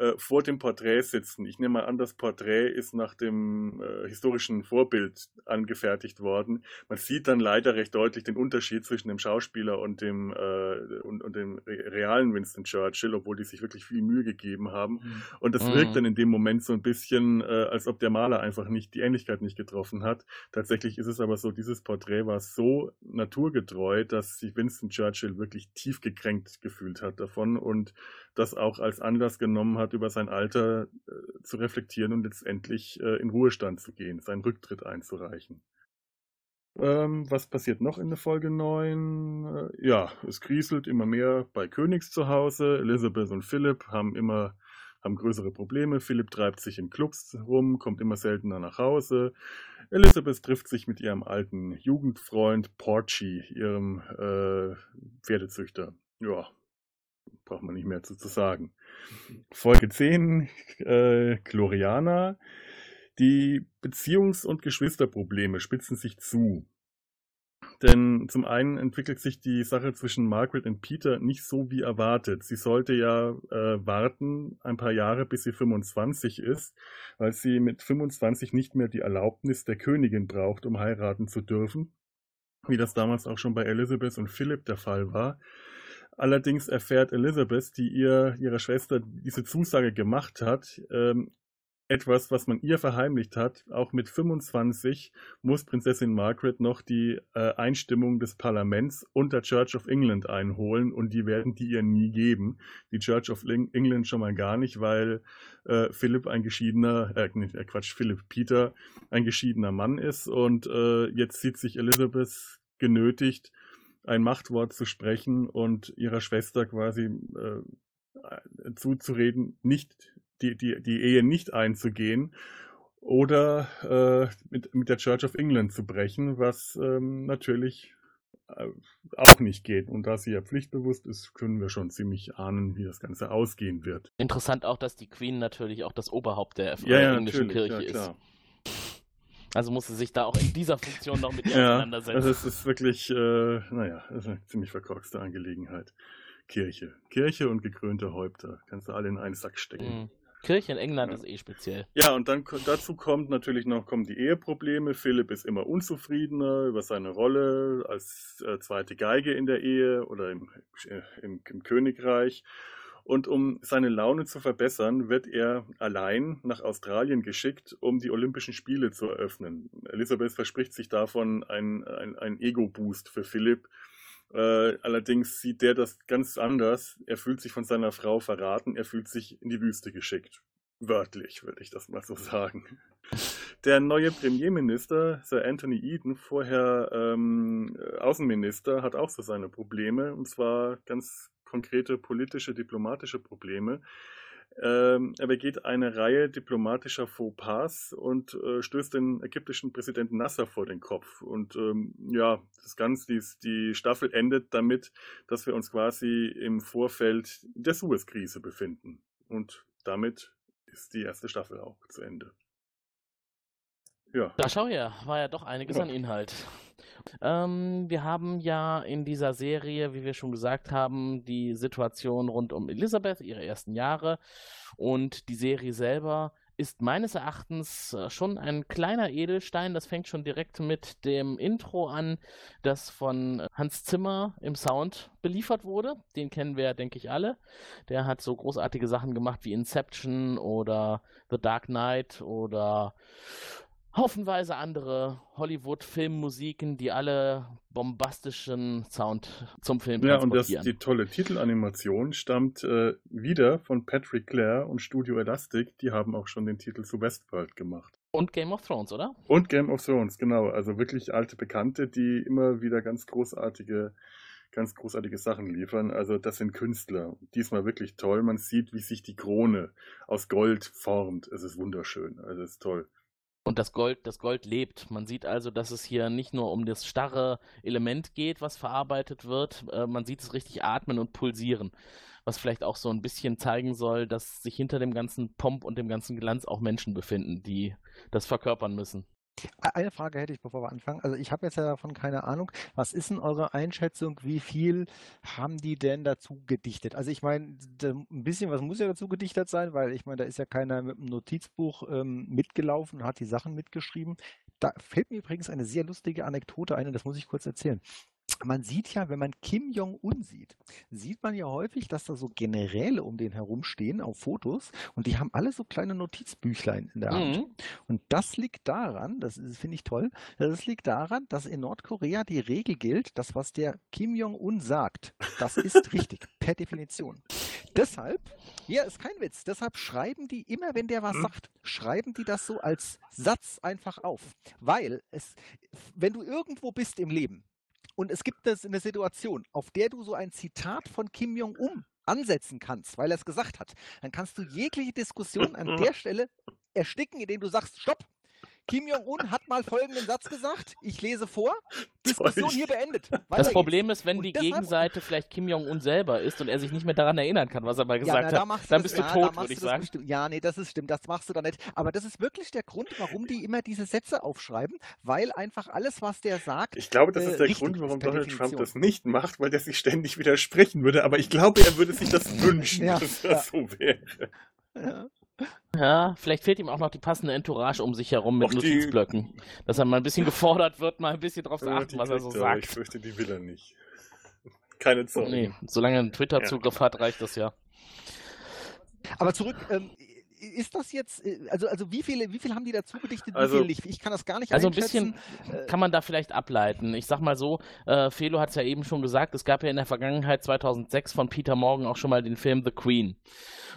äh, vor dem Porträt sitzen. Ich nehme mal an, das Porträt ist nach dem äh, historischen Vorbild angefertigt worden. Man sieht dann leider recht deutlich den Unterschied zwischen dem Schauspieler und dem, äh, und, und, dem realen Winston Churchill, obwohl die sich wirklich viel Mühe gegeben haben. Mhm. Und das mhm. wirkt dann in dem Moment so ein bisschen, äh, als ob der Maler einfach nicht die Ähnlichkeit nicht getroffen hat. Tatsächlich ist es aber so, dieses Porträt war so naturgetreu, dass sich Winston Churchill wirklich tief gekränkt gefühlt hat davon und das auch als Anlass genommen hat, über sein Alter äh, zu reflektieren und letztendlich äh, in Ruhestand zu gehen, seinen Rücktritt einzureichen. Ähm, was passiert noch in der Folge 9? Äh, ja, es kriselt immer mehr bei Königs zu Hause. Elizabeth und Philipp haben immer haben größere Probleme. Philipp treibt sich in Clubs rum, kommt immer seltener nach Hause. Elizabeth trifft sich mit ihrem alten Jugendfreund Porchy, ihrem äh, Pferdezüchter. Ja, braucht man nicht mehr zu, zu sagen. Folge 10, äh, Gloriana. Die Beziehungs- und Geschwisterprobleme spitzen sich zu. Denn zum einen entwickelt sich die Sache zwischen Margaret und Peter nicht so wie erwartet. Sie sollte ja äh, warten ein paar Jahre, bis sie 25 ist, weil sie mit 25 nicht mehr die Erlaubnis der Königin braucht, um heiraten zu dürfen, wie das damals auch schon bei Elizabeth und Philip der Fall war. Allerdings erfährt Elizabeth, die ihr ihrer Schwester diese Zusage gemacht hat, ähm, etwas, was man ihr verheimlicht hat. Auch mit 25 muss Prinzessin Margaret noch die äh, Einstimmung des Parlaments und der Church of England einholen und die werden die ihr nie geben. Die Church of England schon mal gar nicht, weil äh, Philipp ein geschiedener, äh, äh Quatsch, Philipp Peter ein geschiedener Mann ist und äh, jetzt sieht sich Elizabeth genötigt, ein Machtwort zu sprechen und ihrer Schwester quasi äh, zuzureden, nicht die, die, die Ehe nicht einzugehen oder äh, mit, mit der Church of England zu brechen, was ähm, natürlich äh, auch nicht geht. Und da sie ja pflichtbewusst ist, können wir schon ziemlich ahnen, wie das Ganze ausgehen wird. Interessant auch, dass die Queen natürlich auch das Oberhaupt der ja, ja, englischen Kirche ja, ist. Also muss sie sich da auch in dieser Funktion noch mit ihr ja, auseinandersetzen. Also es ist wirklich, äh, naja, das ist eine ziemlich verkorkste Angelegenheit. Kirche. Kirche und gekrönte Häupter. Kannst du alle in einen Sack stecken. Mhm. Kirche in England ja. ist eh speziell. Ja, und dann dazu kommt natürlich noch kommen die Eheprobleme. Philipp ist immer unzufriedener über seine Rolle als äh, zweite Geige in der Ehe oder im, äh, im, im Königreich. Und um seine Laune zu verbessern, wird er allein nach Australien geschickt, um die Olympischen Spiele zu eröffnen. Elisabeth verspricht sich davon ein, ein, ein Ego-Boost für Philipp. Äh, allerdings sieht der das ganz anders. Er fühlt sich von seiner Frau verraten, er fühlt sich in die Wüste geschickt. Wörtlich, würde ich das mal so sagen. Der neue Premierminister, Sir Anthony Eden, vorher ähm, Außenminister, hat auch so seine Probleme, und zwar ganz konkrete politische, diplomatische Probleme. Ähm, er begeht eine Reihe diplomatischer Fauxpas und äh, stößt den ägyptischen Präsidenten Nasser vor den Kopf. Und ähm, ja, das Ganze, die, die Staffel endet damit, dass wir uns quasi im Vorfeld der Suez-Krise befinden. Und damit ist die erste Staffel auch zu Ende. Ja. Da schau her, war ja doch einiges ja. an Inhalt. Ähm, wir haben ja in dieser Serie, wie wir schon gesagt haben, die Situation rund um Elisabeth, ihre ersten Jahre. Und die Serie selber ist meines Erachtens äh, schon ein kleiner Edelstein. Das fängt schon direkt mit dem Intro an, das von Hans Zimmer im Sound beliefert wurde. Den kennen wir, denke ich, alle. Der hat so großartige Sachen gemacht wie Inception oder The Dark Knight oder haufenweise andere Hollywood-Filmmusiken, die alle bombastischen Sound zum Film Ja, und das, die tolle Titelanimation stammt äh, wieder von Patrick Clare und Studio Elastic. Die haben auch schon den Titel zu Westworld gemacht. Und Game of Thrones, oder? Und Game of Thrones, genau. Also wirklich alte Bekannte, die immer wieder ganz großartige ganz großartige Sachen liefern. Also das sind Künstler. Diesmal wirklich toll. Man sieht, wie sich die Krone aus Gold formt. Es ist wunderschön. Also es ist toll. Und das Gold, das Gold lebt. Man sieht also, dass es hier nicht nur um das starre Element geht, was verarbeitet wird. Äh, man sieht es richtig atmen und pulsieren. Was vielleicht auch so ein bisschen zeigen soll, dass sich hinter dem ganzen Pomp und dem ganzen Glanz auch Menschen befinden, die das verkörpern müssen. Eine Frage hätte ich, bevor wir anfangen. Also ich habe jetzt ja davon keine Ahnung. Was ist denn eure Einschätzung? Wie viel haben die denn dazu gedichtet? Also ich meine, ein bisschen was muss ja dazu gedichtet sein, weil ich meine, da ist ja keiner mit einem Notizbuch ähm, mitgelaufen und hat die Sachen mitgeschrieben. Da fällt mir übrigens eine sehr lustige Anekdote ein und das muss ich kurz erzählen man sieht ja, wenn man Kim Jong-un sieht, sieht man ja häufig, dass da so Generäle um den herumstehen auf Fotos und die haben alle so kleine Notizbüchlein in der Hand. Mhm. Und das liegt daran, das finde ich toll, das liegt daran, dass in Nordkorea die Regel gilt, dass was der Kim Jong-un sagt, das ist richtig, per Definition. Deshalb, hier ist kein Witz, deshalb schreiben die immer, wenn der was mhm. sagt, schreiben die das so als Satz einfach auf. Weil es, wenn du irgendwo bist im Leben, und es gibt eine Situation, auf der du so ein Zitat von Kim Jong-un ansetzen kannst, weil er es gesagt hat. Dann kannst du jegliche Diskussion an der Stelle ersticken, indem du sagst, stopp, Kim Jong-un hat mal folgenden Satz gesagt. Ich lese vor. Diskussion hier beendet. Weiter das Problem geht's. ist, wenn und die Gegenseite vielleicht Kim Jong-un selber ist und er sich nicht mehr daran erinnern kann, was er mal gesagt ja, na, hat, dann bist du ja, tot, würde ich sagen. Bestimmt. Ja, nee, das ist stimmt. Das machst du dann nicht. Aber das ist wirklich der Grund, warum die immer diese Sätze aufschreiben, weil einfach alles, was der sagt. Ich glaube, das ist der äh, Grund, warum Donald Definition. Trump das nicht macht, weil der sich ständig widersprechen würde. Aber ich glaube, er würde sich das wünschen, ja, dass das so wäre. Ja. Ja, vielleicht fehlt ihm auch noch die passende Entourage um sich herum mit Och, Notizblöcken. Dass er mal ein bisschen gefordert wird, mal ein bisschen drauf zu achten, was er so sagt. Ich fürchte, die will er nicht. Keine Zeit. Nee, solange er einen Twitter-Zugriff ja. hat, reicht das ja. Aber zurück, ähm, ist das jetzt, äh, also, also wie viele, wie viel haben die dazu gedichtet, Also- nicht? Ich kann das gar nicht Also ein bisschen Äh, kann man da vielleicht ableiten. Ich sag mal so, äh, Felo hat es ja eben schon gesagt, es gab ja in der Vergangenheit 2006 von Peter Morgan auch schon mal den Film The Queen.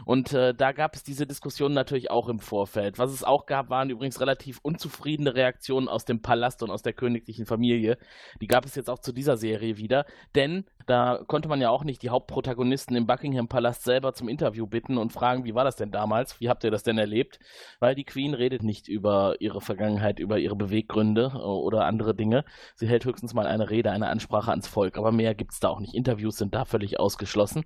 Und äh, da gab es diese Diskussion natürlich auch im Vorfeld. Was es auch gab, waren übrigens relativ unzufriedene Reaktionen aus dem Palast und aus der königlichen Familie. Die gab es jetzt auch zu dieser Serie wieder. Denn da konnte man ja auch nicht die Hauptprotagonisten im Buckingham Palast selber zum Interview bitten und fragen, wie war das denn damals? Wie habt ihr das denn erlebt? Weil die Queen redet nicht über ihre Vergangenheit, über ihre Beweggründe äh, oder andere Dinge. Sie hält höchstens mal eine Rede, eine Ansprache ans Volk. Aber mehr gibt es da auch nicht. Interviews sind da völlig ausgeschlossen.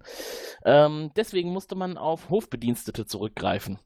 Ähm, deswegen musste man auf Hofbedienstete zurückgreifen.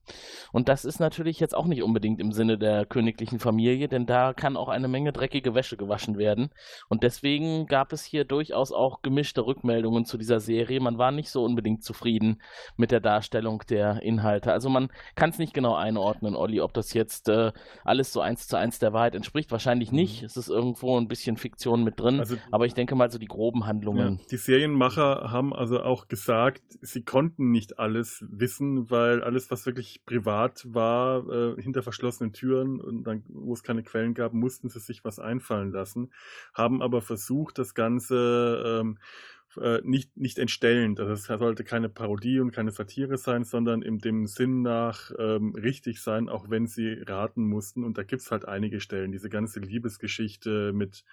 Und das ist natürlich jetzt auch nicht unbedingt im Sinne der königlichen Familie, denn da kann auch eine Menge dreckige Wäsche gewaschen werden. Und deswegen gab es hier durchaus auch gemischte Rückmeldungen zu dieser Serie. Man war nicht so unbedingt zufrieden mit der Darstellung der Inhalte. Also man kann es nicht genau einordnen, Olli, ob das jetzt äh, alles so eins zu eins der Wahrheit entspricht. Wahrscheinlich nicht. Es ist irgendwo ein bisschen Fiktion mit drin. Also- aber ich denke mal so die groben Handlungen. Ja, die Serienmacher haben also auch gesagt, sie konnten nicht alles wissen, weil alles, was wirklich privat war, äh, hinter verschlossenen Türen und dann, wo es keine Quellen gab, mussten sie sich was einfallen lassen, haben aber versucht, das Ganze ähm, äh, nicht, nicht entstellend. Also es sollte keine Parodie und keine Satire sein, sondern in dem Sinn nach ähm, richtig sein, auch wenn sie raten mussten. Und da gibt's halt einige Stellen. Diese ganze Liebesgeschichte mit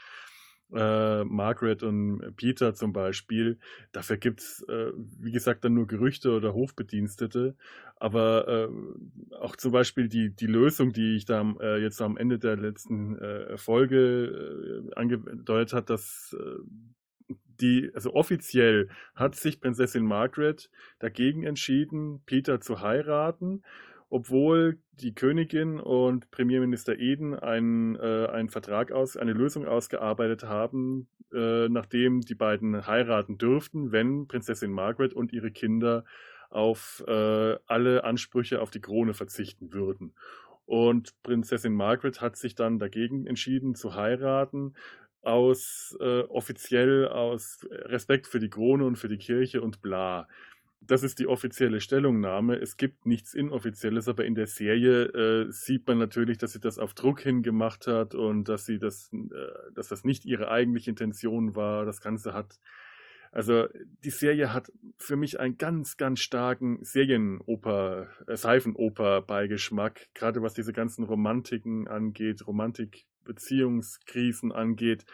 äh, Margaret und Peter zum Beispiel. Dafür gibt's äh, wie gesagt, dann nur Gerüchte oder Hofbedienstete. Aber äh, auch zum Beispiel die, die Lösung, die ich da äh, jetzt am Ende der letzten äh, Folge äh, angedeutet hat, dass die, also offiziell hat sich Prinzessin Margaret dagegen entschieden, Peter zu heiraten, obwohl die Königin und Premierminister Eden einen, äh, einen Vertrag aus, eine Lösung ausgearbeitet haben, äh, nachdem die beiden heiraten dürften, wenn Prinzessin Margaret und ihre Kinder auf äh, alle Ansprüche auf die Krone verzichten würden. Und Prinzessin Margaret hat sich dann dagegen entschieden zu heiraten, aus äh, offiziell aus Respekt für die Krone und für die Kirche und bla. Das ist die offizielle Stellungnahme. Es gibt nichts Inoffizielles, aber in der Serie äh, sieht man natürlich, dass sie das auf Druck hin gemacht hat und dass sie das, äh, dass das nicht ihre eigentliche Intention war. Das Ganze hat, also die Serie hat für mich einen ganz, ganz starken Serienoper, äh, Seifenoper-Beigeschmack, gerade was diese ganzen Romantiken angeht, Romantik-Beziehungskrisen angeht.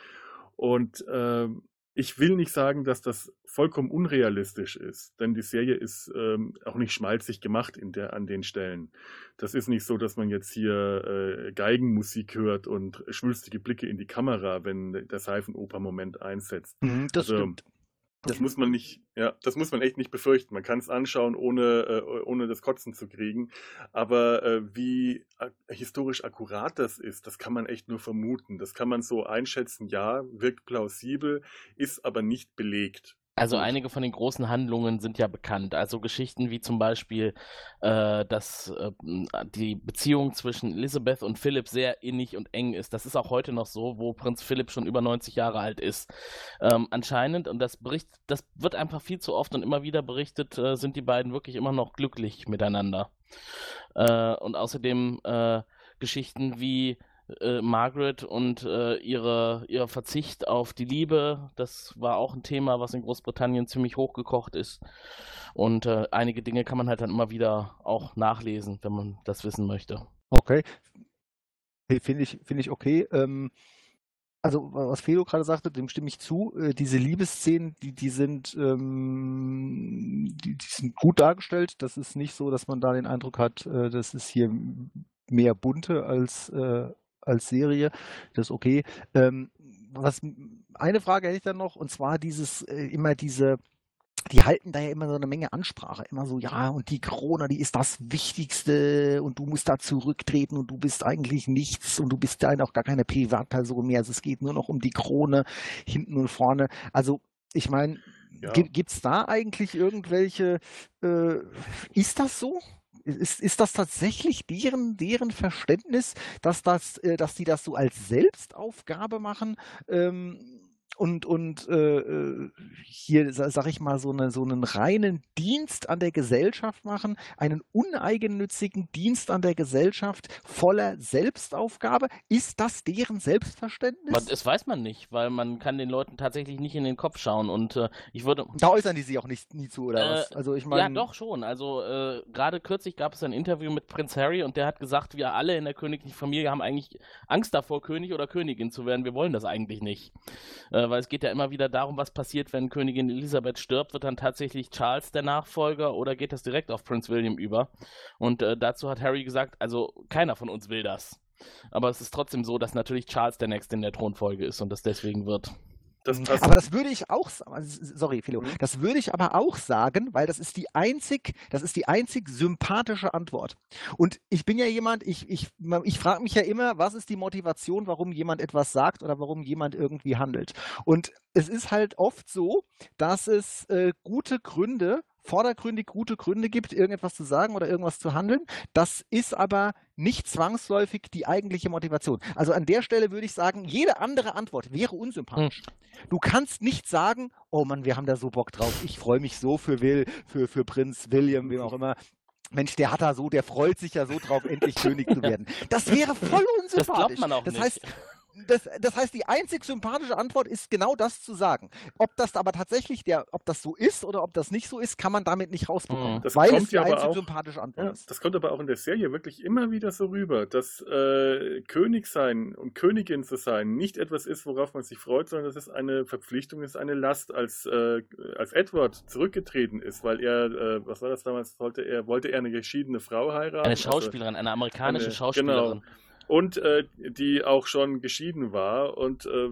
Und ähm, ich will nicht sagen, dass das vollkommen unrealistisch ist, denn die Serie ist ähm, auch nicht schmalzig gemacht in der, an den Stellen. Das ist nicht so, dass man jetzt hier äh, Geigenmusik hört und schwülstige Blicke in die Kamera, wenn der Seifenoper-Moment einsetzt. Mhm, das Also, stimmt. Das muss man nicht, ja, das muss man echt nicht befürchten. Man kann es anschauen, ohne, äh, ohne das Kotzen zu kriegen. Aber äh, wie ak historisch akkurat das ist, das kann man echt nur vermuten. Das kann man so einschätzen, ja, wirkt plausibel, ist aber nicht belegt. Also einige von den großen Handlungen sind ja bekannt. Also Geschichten wie zum Beispiel, äh, dass äh, die Beziehung zwischen Elizabeth und Philipp sehr innig und eng ist. Das ist auch heute noch so, wo Prinz Philipp schon über 90 Jahre alt ist. Ähm, anscheinend, und das bericht, das wird einfach viel zu oft und immer wieder berichtet, äh, sind die beiden wirklich immer noch glücklich miteinander. Äh, und außerdem äh, Geschichten wie äh, Margaret und äh, ihre, ihr Verzicht auf die Liebe, das war auch ein Thema, was in Großbritannien ziemlich hochgekocht ist. Und äh, einige Dinge kann man halt dann immer wieder auch nachlesen, wenn man das wissen möchte. Okay. Finde ich, finde ich okay. Ähm, also, was Felo gerade sagte, dem stimme ich zu. Äh, diese Liebesszenen, die, die sind, ähm, die, die sind gut dargestellt. Das ist nicht so, dass man da den Eindruck hat, äh, das ist hier mehr bunte als, äh, als Serie. Das ist okay. Ähm, was, eine Frage hätte ich dann noch, und zwar dieses, äh, immer diese, die halten da ja immer so eine Menge Ansprache, immer so, ja, und die Krone, die ist das Wichtigste und du musst da zurücktreten und du bist eigentlich nichts und du bist da auch gar keine Privatperson mehr. Also es geht nur noch um die Krone hinten und vorne. Also ich meine, Ja. gibt es da eigentlich irgendwelche, äh, ist das so? Ist, ist das tatsächlich deren, deren Verständnis, dass, das, äh, dass die das so als Selbstaufgabe machen? Ähm, und, und äh, äh hier, sag ich mal, so, eine, so einen reinen Dienst an der Gesellschaft machen, einen uneigennützigen Dienst an der Gesellschaft voller Selbstaufgabe. Ist das deren Selbstverständnis? Das weiß man nicht, weil man kann den Leuten tatsächlich nicht in den Kopf schauen und äh, ich würde... Da äußern die sich auch nicht, nie zu, oder äh, was? Also ich meine... Ja, doch schon. Also äh, gerade kürzlich gab es ein Interview mit Prinz Harry und der hat gesagt, wir alle in der königlichen Familie haben eigentlich Angst davor, König oder Königin zu werden. Wir wollen das eigentlich nicht. Äh, weil es geht ja immer wieder darum, was passiert, wenn Königin Elisabeth stirbt. Wird dann tatsächlich Charles der Nachfolger oder geht das direkt auf Prinz William über? Und äh, dazu hat Harry gesagt, also keiner von uns will das. Aber es ist trotzdem so, dass natürlich Charles der Nächste in der Thronfolge ist und das deswegen wird. Das mhm. aber das würde ich auch, sorry, Philo, mhm. das würde ich aber auch sagen, weil das ist die einzig, das ist die einzig sympathische Antwort. Und ich bin ja jemand, ich, ich, ich frage mich ja immer, was ist die Motivation, warum jemand etwas sagt oder warum jemand irgendwie handelt. Und es ist halt oft so, dass es äh, gute Gründe vordergründig gute Gründe gibt, irgendetwas zu sagen oder irgendwas zu handeln. Das ist aber nicht zwangsläufig die eigentliche Motivation. Also an der Stelle würde ich sagen, jede andere Antwort wäre unsympathisch. Hm. Du kannst nicht sagen, oh Mann, wir haben da so Bock drauf. Ich freue mich so für Will, für, für Prinz William, wem auch immer. Mensch, der hat da so, der freut sich ja so drauf, endlich König zu werden. Das wäre voll unsympathisch. Das glaubt man auch das nicht. Das, das heißt, die einzig sympathische Antwort ist genau das zu sagen. Ob das aber tatsächlich der, ob das so ist oder ob das nicht so ist, kann man damit nicht rausbekommen. Das weil es die einzig auch, sympathische Antwort ja, ist. Das kommt aber auch in der Serie wirklich immer wieder so rüber, dass äh, König sein und Königin zu sein nicht etwas ist, worauf man sich freut, sondern das ist eine Verpflichtung, ist eine Last. Als, äh, als Edward zurückgetreten ist, weil er, äh, was war das damals, wollte er, wollte er eine geschiedene Frau heiraten? Eine also Schauspielerin, also eine amerikanische eine, Schauspielerin. Genau und äh, die auch schon geschieden war. Und äh,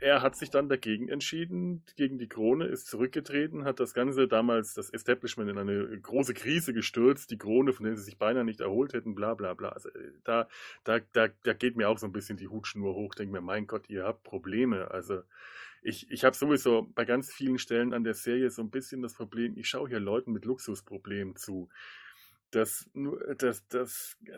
er hat sich dann dagegen entschieden, gegen die Krone, ist zurückgetreten, hat das Ganze damals, das Establishment in eine große Krise gestürzt, die Krone, von der sie sich beinahe nicht erholt hätten, bla bla bla. Also, äh, da, da, da, da geht mir auch so ein bisschen die Hutschnur hoch, denke mir, mein Gott, ihr habt Probleme. Also ich, ich habe sowieso bei ganz vielen Stellen an der Serie so ein bisschen das Problem, ich schaue hier Leuten mit Luxusproblemen zu das das das äh,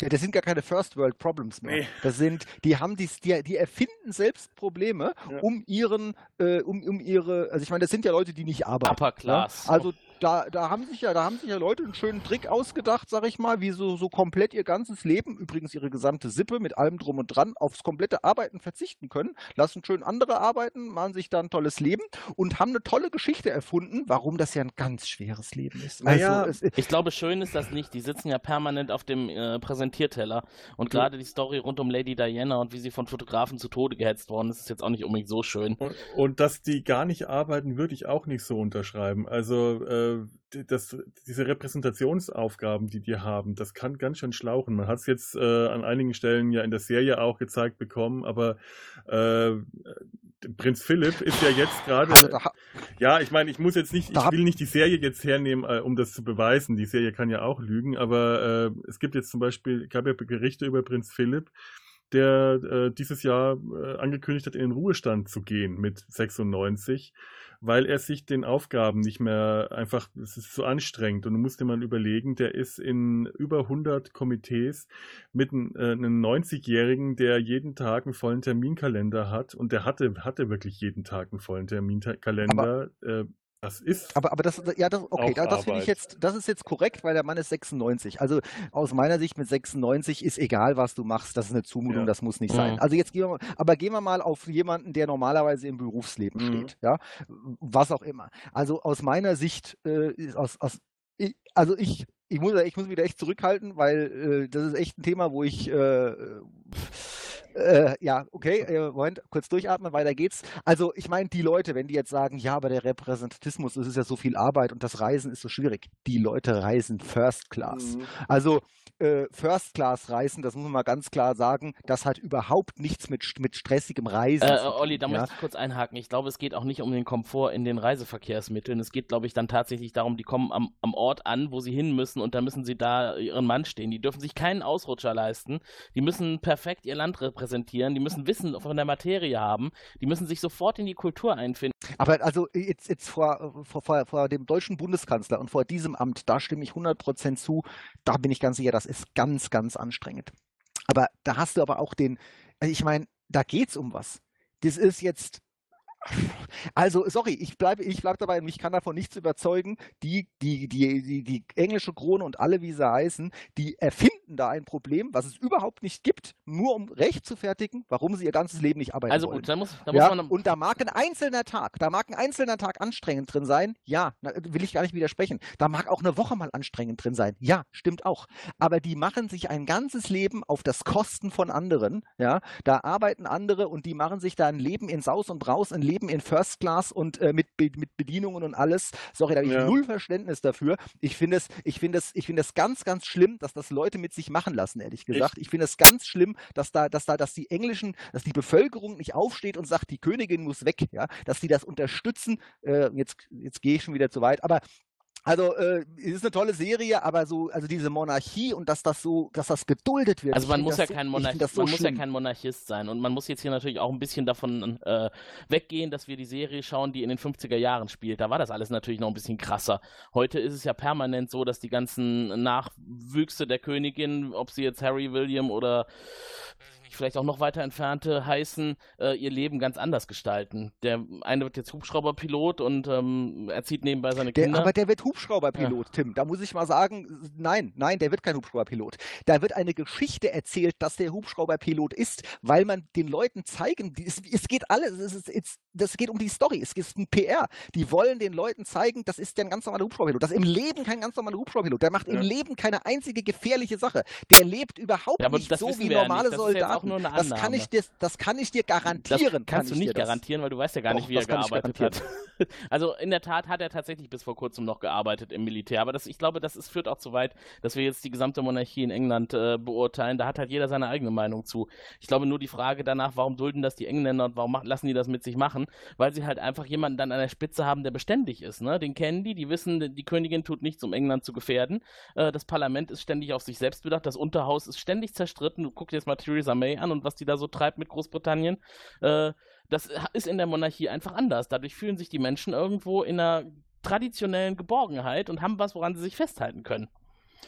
ja, das sind gar keine First World Problems mehr. Nee. Das sind die haben die die, die erfinden selbst Probleme, ja. um ihren äh, um um ihre also ich meine, das sind ja Leute, die nicht arbeiten. Upper Class. Ja? Also da, da haben sich ja, da haben sich ja Leute einen schönen Trick ausgedacht, sag ich mal, wie so, so komplett ihr ganzes Leben, übrigens ihre gesamte Sippe mit allem drum und dran, aufs komplette Arbeiten verzichten können, lassen schön andere arbeiten, machen sich da ein tolles Leben und haben eine tolle Geschichte erfunden, warum das ja ein ganz schweres Leben ist. Also, naja, es, ich glaube, schön ist das nicht. Die sitzen ja permanent auf dem äh, Präsentierteller und gerade die Story rund um Lady Diana und wie sie von Fotografen zu Tode gehetzt worden ist, ist jetzt auch nicht unbedingt so schön. Und, und dass die gar nicht arbeiten, würde ich auch nicht so unterschreiben. Also äh, das, diese Repräsentationsaufgaben, die die haben, das kann ganz schön schlauchen. Man hat es jetzt äh, an einigen Stellen ja in der Serie auch gezeigt bekommen, aber äh, Prinz Philipp ist ja jetzt gerade. Also ja, ich meine, ich muss jetzt nicht, ich will nicht die Serie jetzt hernehmen, äh, um das zu beweisen. Die Serie kann ja auch lügen, aber äh, es gibt jetzt zum Beispiel, gab ja Berichte über Prinz Philipp, der äh, dieses Jahr äh, angekündigt hat, in den Ruhestand zu gehen mit 96 weil er sich den Aufgaben nicht mehr einfach, es ist zu anstrengend und du musst dir mal überlegen, der ist in über 100 Komitees mit einem, äh, einem 90-Jährigen, der jeden Tag einen vollen Terminkalender hat und der hatte, hatte wirklich jeden Tag einen vollen Terminkalender. Äh, das ist. Aber, aber das, ja, das, okay, das, das finde ich jetzt, das ist jetzt korrekt, weil der Mann ist 96. Also aus meiner Sicht mit 96 ist egal, was du machst, das ist eine Zumutung, ja. das muss nicht mhm. sein. Also jetzt gehen wir mal, aber gehen wir mal auf jemanden, der normalerweise im Berufsleben mhm. steht, ja, was auch immer. Also aus meiner Sicht, äh, aus, aus, ich, also ich, ich muss, ich muss wieder echt zurückhalten, weil äh, das ist echt ein Thema, wo ich äh, äh, ja, okay, äh, Moment, kurz durchatmen, weiter geht's. Also ich meine, die Leute, wenn die jetzt sagen, ja, aber der Repräsentatismus, das ist ja so viel Arbeit und das Reisen ist so schwierig. Die Leute reisen First Class. Mhm. Also äh, First Class reisen, das muss man mal ganz klar sagen, das hat überhaupt nichts mit, mit stressigem Reisen äh, zu tun. Olli, da ja? möchte ich kurz einhaken. Ich glaube, es geht auch nicht um den Komfort in den Reiseverkehrsmitteln. Es geht, glaube ich, dann tatsächlich darum, die kommen am, am Ort an, wo sie hin müssen und da müssen sie da ihren Mann stehen. Die dürfen sich keinen Ausrutscher leisten. Die müssen perfekt ihr Land repräsentieren. Die müssen Wissen von der Materie haben. Die müssen sich sofort in die Kultur einfinden. Aber also jetzt, jetzt vor, vor, vor, dem deutschen Bundeskanzler und vor diesem Amt, da stimme ich 100% zu. Da bin ich ganz sicher, dass ist ganz, ganz anstrengend. Aber da hast du aber auch den, also ich meine, da geht es um was. das ist jetzt also, sorry, ich bleibe ich bleib dabei, mich kann davon nichts überzeugen. Die, die, die, die, die englische Krone und alle, wie sie heißen, die erfinden da ein Problem, was es überhaupt nicht gibt, nur um Recht zu fertigen, warum sie ihr ganzes Leben nicht arbeiten Also wollen. gut, da muss, da ja, muss man. und da mag ein einzelner Tag, da mag ein einzelner Tag anstrengend drin sein, ja, na, will ich gar nicht widersprechen. Da mag auch eine Woche mal anstrengend drin sein, ja, stimmt auch. Aber die machen sich ein ganzes Leben auf das Kosten von anderen, ja. Da arbeiten andere und die machen sich da ein Leben in Saus und Braus, ein Leben in First Class und äh, mit, Be mit Bedienungen und alles. Sorry, da habe ich Ja. null Verständnis dafür. Ich finde es, ich finde es, ich finde es ganz, ganz schlimm, dass das Leute mit sich machen lassen, ehrlich gesagt. Ich, finde es ganz schlimm, dass da, dass da, dass die englischen, dass die Bevölkerung nicht aufsteht und sagt, die Königin muss weg, ja, dass die das unterstützen. Äh, jetzt, jetzt gehe ich schon wieder zu weit, aber also äh, es ist eine tolle Serie, aber so, also diese Monarchie und dass das so, dass das geduldet wird. Also man muss ja so, kein Monarch so man muss ja kein Monarchist sein und man muss jetzt hier natürlich auch ein bisschen davon äh, weggehen, dass wir die Serie schauen, die in den 50er Jahren spielt. Da war das alles natürlich noch ein bisschen krasser. Heute ist es ja permanent so, dass die ganzen Nachwüchse der Königin, ob sie jetzt Harry, William oder vielleicht auch noch weiter entfernte heißen, äh, ihr Leben ganz anders gestalten. Der eine wird jetzt Hubschrauberpilot und ähm, erzieht nebenbei seine Der, Kinder. aber der wird Hubschrauberpilot, Tim. Da muss ich mal sagen, nein, nein, der wird kein Hubschrauberpilot. Da wird eine Geschichte erzählt, dass der Hubschrauberpilot ist, weil man den Leuten zeigen, die, es, es geht alles, es ist, es, das geht um die Story, es ist ein PR. Die wollen den Leuten zeigen, das ist der ein ganz normaler Hubschrauberpilot. Das ist im Leben kein ganz normaler Hubschrauberpilot. Der macht im Ja. Leben keine einzige gefährliche Sache. Der lebt überhaupt Ja, nicht so wie wir ja normale Das auch nur eine das, kann Annahme. ich dir, das kann ich dir Das garantieren. kannst kann du nicht das. garantieren, weil du weißt ja gar Doch, nicht, wie er das gearbeitet hat. Also in der Tat hat er tatsächlich bis vor kurzem noch gearbeitet im Militär, aber das, ich glaube, das ist, führt auch zu weit, dass wir jetzt die gesamte Monarchie in England äh, beurteilen. Da hat halt jeder seine eigene Meinung zu. Ich glaube nur die Frage danach, warum dulden das die Engländer und warum mach, lassen die das mit sich machen, weil sie halt einfach jemanden dann an der Spitze haben, der beständig ist. Ne? Den kennen die, die wissen, die Königin tut nichts, um England zu gefährden. Äh, das Parlament ist ständig auf sich selbst bedacht, das Unterhaus ist ständig zerstritten. Du guck dir jetzt mal Theresa May an und was die da so treibt mit Großbritannien. Äh, das ist in der Monarchie einfach anders. Dadurch fühlen sich die Menschen irgendwo in einer traditionellen Geborgenheit und haben was, woran sie sich festhalten können.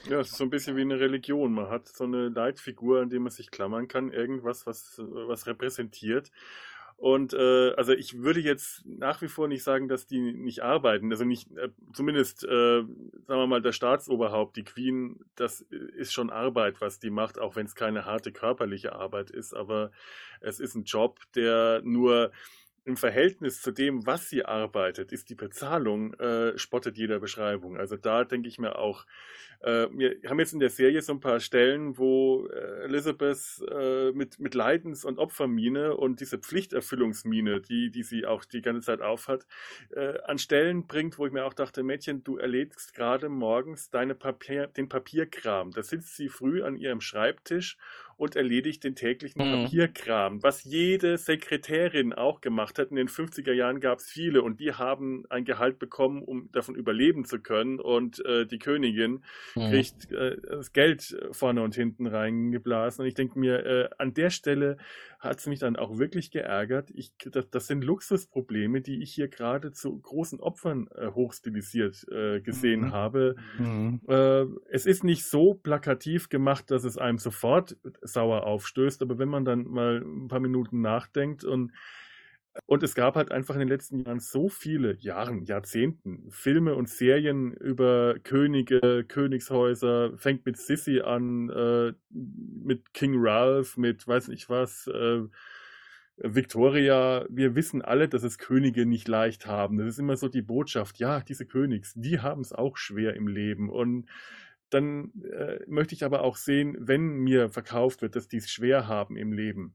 Ja, es ist so ein bisschen wie eine Religion. Man hat so eine Leitfigur, an die man sich klammern kann, irgendwas, was, was repräsentiert. Und äh, also ich würde jetzt nach wie vor nicht sagen, dass die nicht arbeiten. Also nicht, äh, zumindest, äh, sagen wir mal, der Staatsoberhaupt, die Queen, das ist schon Arbeit, was die macht, auch wenn es keine harte körperliche Arbeit ist. Aber es ist ein Job, der nur im Verhältnis zu dem, was sie arbeitet, ist die Bezahlung, äh, spottet jeder Beschreibung. Also da denke ich mir auch, äh, wir haben jetzt in der Serie so ein paar Stellen, wo äh, Elizabeth äh, mit, mit Leidens- und Opfermine und diese Pflichterfüllungsmine, die, die sie auch die ganze Zeit aufhat, äh, an Stellen bringt, wo ich mir auch dachte, Mädchen, du erledigst gerade morgens deine Papier, den Papierkram. Da sitzt sie früh an ihrem Schreibtisch und erledigt den täglichen Mhm. Papierkram, was jede Sekretärin auch gemacht hat. In den 50er Jahren gab es viele und die haben ein Gehalt bekommen, um davon überleben zu können. Und äh, die Königin Mhm. kriegt äh, das Geld vorne und hinten reingeblasen. Und ich denke mir, äh, an der Stelle hat es mich dann auch wirklich geärgert. Ich, das, das sind Luxusprobleme, die ich hier gerade zu großen Opfern äh, hochstilisiert äh, gesehen Mhm. habe. Mhm. Äh, es ist nicht so plakativ gemacht, dass es einem sofort sauer aufstößt, aber wenn man dann mal ein paar Minuten nachdenkt und und es gab halt einfach in den letzten Jahren so viele Jahren, Jahrzehnten Filme und Serien über Könige, Königshäuser, fängt mit Sissy an, äh, mit King Ralph, mit weiß nicht was, äh, Victoria, wir wissen alle, dass es Könige nicht leicht haben. Das ist immer so die Botschaft, ja, diese Königs, die haben es auch schwer im Leben. Und dann äh, möchte ich aber auch sehen, wenn mir verkauft wird, dass die es schwer haben im Leben,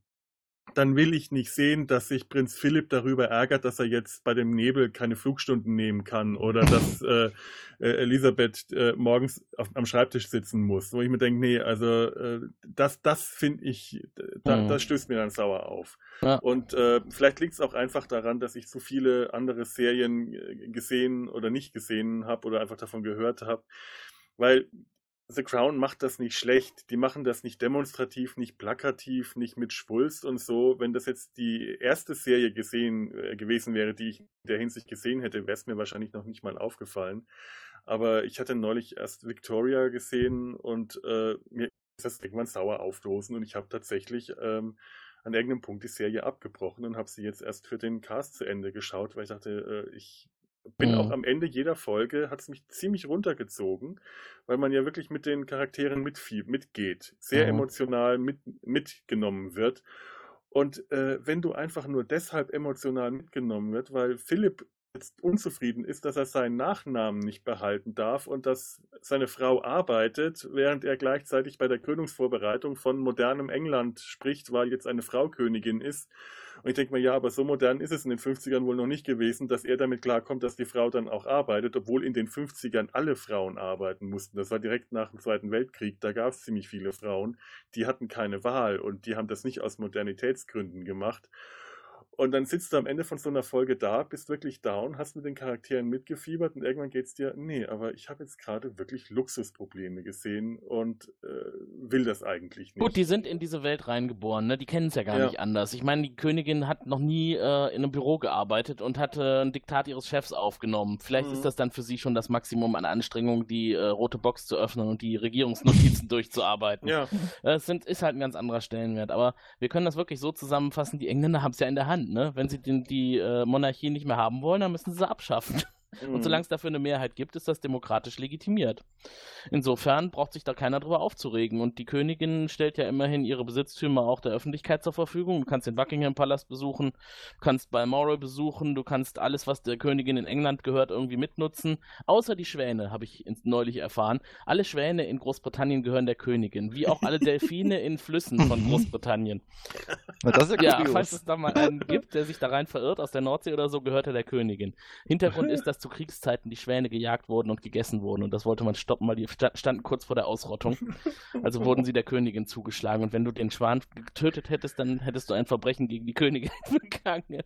dann will ich nicht sehen, dass sich Prinz Philipp darüber ärgert, dass er jetzt bei dem Nebel keine Flugstunden nehmen kann oder dass äh, äh, Elisabeth äh, morgens auf, am Schreibtisch sitzen muss. Wo ich mir denke, nee, also äh, das, das finde ich, da, Mhm. das stößt mir dann sauer auf. Ja. Und äh, vielleicht liegt es auch einfach daran, dass ich zu viele andere Serien äh, gesehen oder nicht gesehen habe oder einfach davon gehört habe. Weil The Crown macht das nicht schlecht. Die machen das nicht demonstrativ, nicht plakativ, nicht mit Schwulst und so. Wenn das jetzt die erste Serie gesehen äh, gewesen wäre, die ich in der Hinsicht gesehen hätte, wäre es mir wahrscheinlich noch nicht mal aufgefallen. Aber ich hatte neulich erst Victoria gesehen und äh, mir ist das irgendwann sauer aufstoßen und ich habe tatsächlich ähm, an irgendeinem Punkt die Serie abgebrochen und habe sie jetzt erst für den Cast zu Ende geschaut, weil ich dachte, äh, ich bin Mhm. auch am Ende jeder Folge, hat es mich ziemlich runtergezogen, weil man ja wirklich mit den Charakteren mitfie mitgeht, sehr Mhm. emotional mit, mitgenommen wird. Und äh, wenn du einfach nur deshalb emotional mitgenommen wird, weil Philipp jetzt unzufrieden ist, dass er seinen Nachnamen nicht behalten darf und dass seine Frau arbeitet, während er gleichzeitig bei der Krönungsvorbereitung von modernem England spricht, weil jetzt eine Frau Königin ist. Und ich denke mir, ja, aber so modern ist es in den 50ern wohl noch nicht gewesen, dass er damit klarkommt, dass die Frau dann auch arbeitet, obwohl in den 50ern alle Frauen arbeiten mussten. Das war direkt nach dem Zweiten Weltkrieg, da gab es ziemlich viele Frauen, die hatten keine Wahl und die haben das nicht aus Modernitätsgründen gemacht. Und dann sitzt du am Ende von so einer Folge da, bist wirklich down, hast mit den Charakteren mitgefiebert und irgendwann geht's dir, nee, aber ich habe jetzt gerade wirklich Luxusprobleme gesehen und äh, will das eigentlich nicht. Gut, die sind in diese Welt reingeboren, ne? Die kennen es ja gar Ja. nicht anders. Ich meine, die Königin hat noch nie äh, in einem Büro gearbeitet und hat äh, ein Diktat ihres Chefs aufgenommen. Vielleicht Mhm. ist das dann für sie schon das Maximum an Anstrengung, die äh, rote Box zu öffnen und die Regierungsnotizen durchzuarbeiten. ja, Äh, Es sind, ist halt ein ganz anderer Stellenwert. Aber wir können das wirklich so zusammenfassen, die Engländer haben es ja in der Hand. Ne? Wenn sie den, die äh, Monarchie nicht mehr haben wollen, dann müssen sie sie abschaffen. Und Mhm. solange es dafür eine Mehrheit gibt, ist das demokratisch legitimiert. Insofern braucht sich da keiner drüber aufzuregen. Und die Königin stellt ja immerhin ihre Besitztümer auch der Öffentlichkeit zur Verfügung. Du kannst den Buckingham Palace besuchen, du kannst Balmoral besuchen, du kannst alles, was der Königin in England gehört, irgendwie mitnutzen. Außer die Schwäne, habe ich neulich erfahren. Alle Schwäne in Großbritannien gehören der Königin, wie auch alle Delfine in Flüssen von Großbritannien. Das ist ja Ja, falls es da mal einen gibt, der sich da rein verirrt aus der Nordsee oder so, gehört er der Königin. Hintergrund ist, dass zu Kriegszeiten die Schwäne gejagt wurden und gegessen wurden und das wollte man stoppen, weil die sta- standen kurz vor der Ausrottung. Also wurden sie der Königin zugeschlagen und wenn du den Schwan getötet hättest, dann hättest du ein Verbrechen gegen die Königin begangen.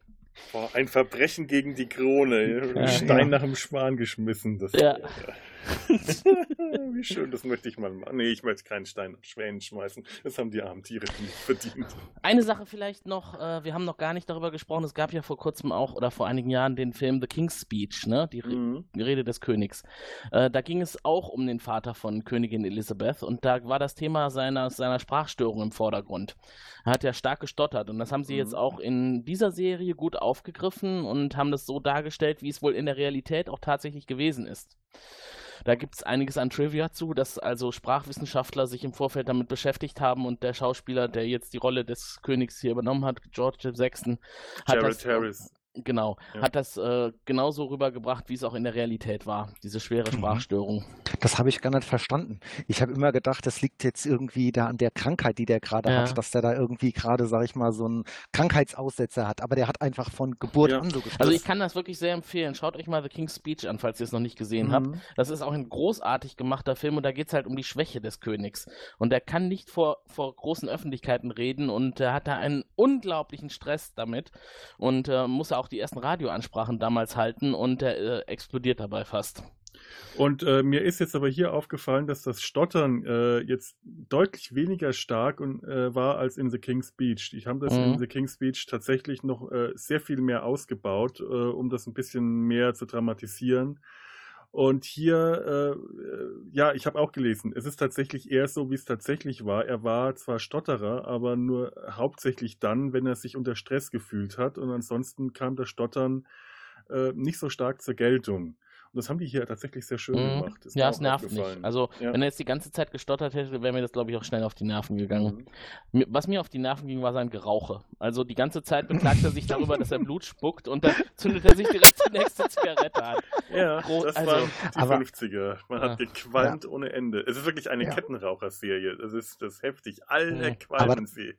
Boah, ein Verbrechen gegen die Krone. Ja, Ein Stein ja. nach dem Schwan geschmissen. Das, Ja. Wie schön, das möchte ich mal machen. Nee, ich möchte keinen Stein nach Schwänen schmeißen. Das haben die armen Tiere nicht verdient. Eine Sache vielleicht noch, äh, wir haben noch gar nicht darüber gesprochen, es gab ja vor kurzem auch oder vor einigen Jahren den Film The King's Speech, ne? Die Re Mhm. die Rede des Königs. Äh, da ging es auch um den Vater von Königin Elizabeth und da war das Thema seiner, seiner Sprachstörung im Vordergrund. Er hat ja stark gestottert und das haben sie jetzt Mhm. auch in dieser Serie gut aufgegriffen und haben das so dargestellt, wie es wohl in der Realität auch tatsächlich gewesen ist. Da gibt es einiges an Trivia zu, dass also Sprachwissenschaftler sich im Vorfeld damit beschäftigt haben und der Schauspieler, der jetzt die Rolle des Königs hier übernommen hat, George VI., hat Jared das, Harris. Genau, Ja. hat das äh, genauso rübergebracht, wie es auch in der Realität war, diese schwere Mhm. Sprachstörung. Das habe ich gar nicht verstanden. Ich habe immer gedacht, das liegt jetzt irgendwie da an der Krankheit, die der gerade Ja. hat, dass der da irgendwie gerade, sag ich mal, so einen Krankheitsaussetzer hat. Aber der hat einfach von Geburt Ja. an so gestört. Also ich kann das wirklich sehr empfehlen. Schaut euch mal The King's Speech an, falls ihr es noch nicht gesehen habt. Mhm. Das ist auch ein großartig gemachter Film und da geht es halt um die Schwäche des Königs. Und er kann nicht vor, vor großen Öffentlichkeiten reden und er hat da einen unglaublichen Stress damit und äh, muss auch die ersten Radioansprachen damals halten und er äh, explodiert dabei fast. Und äh, mir ist jetzt aber hier aufgefallen, dass das Stottern äh, jetzt deutlich weniger stark und, äh, war als in The King's Speech. Ich habe das Mhm. in The King's Speech tatsächlich noch äh, sehr viel mehr ausgebaut, äh, um das ein bisschen mehr zu dramatisieren. Und hier, äh, äh, ja, ich habe auch gelesen, es ist tatsächlich eher so, wie es tatsächlich war. Er war zwar Stotterer, aber nur hauptsächlich dann, wenn er sich unter Stress gefühlt hat. Und ansonsten kam das Stottern äh, nicht so stark zur Geltung. Und das haben die hier tatsächlich sehr schön Mhm. gemacht. Ist Ja, es nervt nicht. Also, Ja. wenn er jetzt die ganze Zeit gestottert hätte, wäre mir das, glaube ich, auch schnell auf die Nerven gegangen. Mhm. Was mir auf die Nerven ging, war sein Gerauche. Also die ganze Zeit beklagt er sich darüber, dass er Blut spuckt und dann zündet er sich direkt die nächste Zigarette an. Ja, Gro- das also- waren die Aber- 50er. Man Ja. hat gequalmt ohne Ende. Es ist wirklich eine Ja. Kettenraucherserie. Das ist das ist heftig. Alle Mhm. qualmen sie.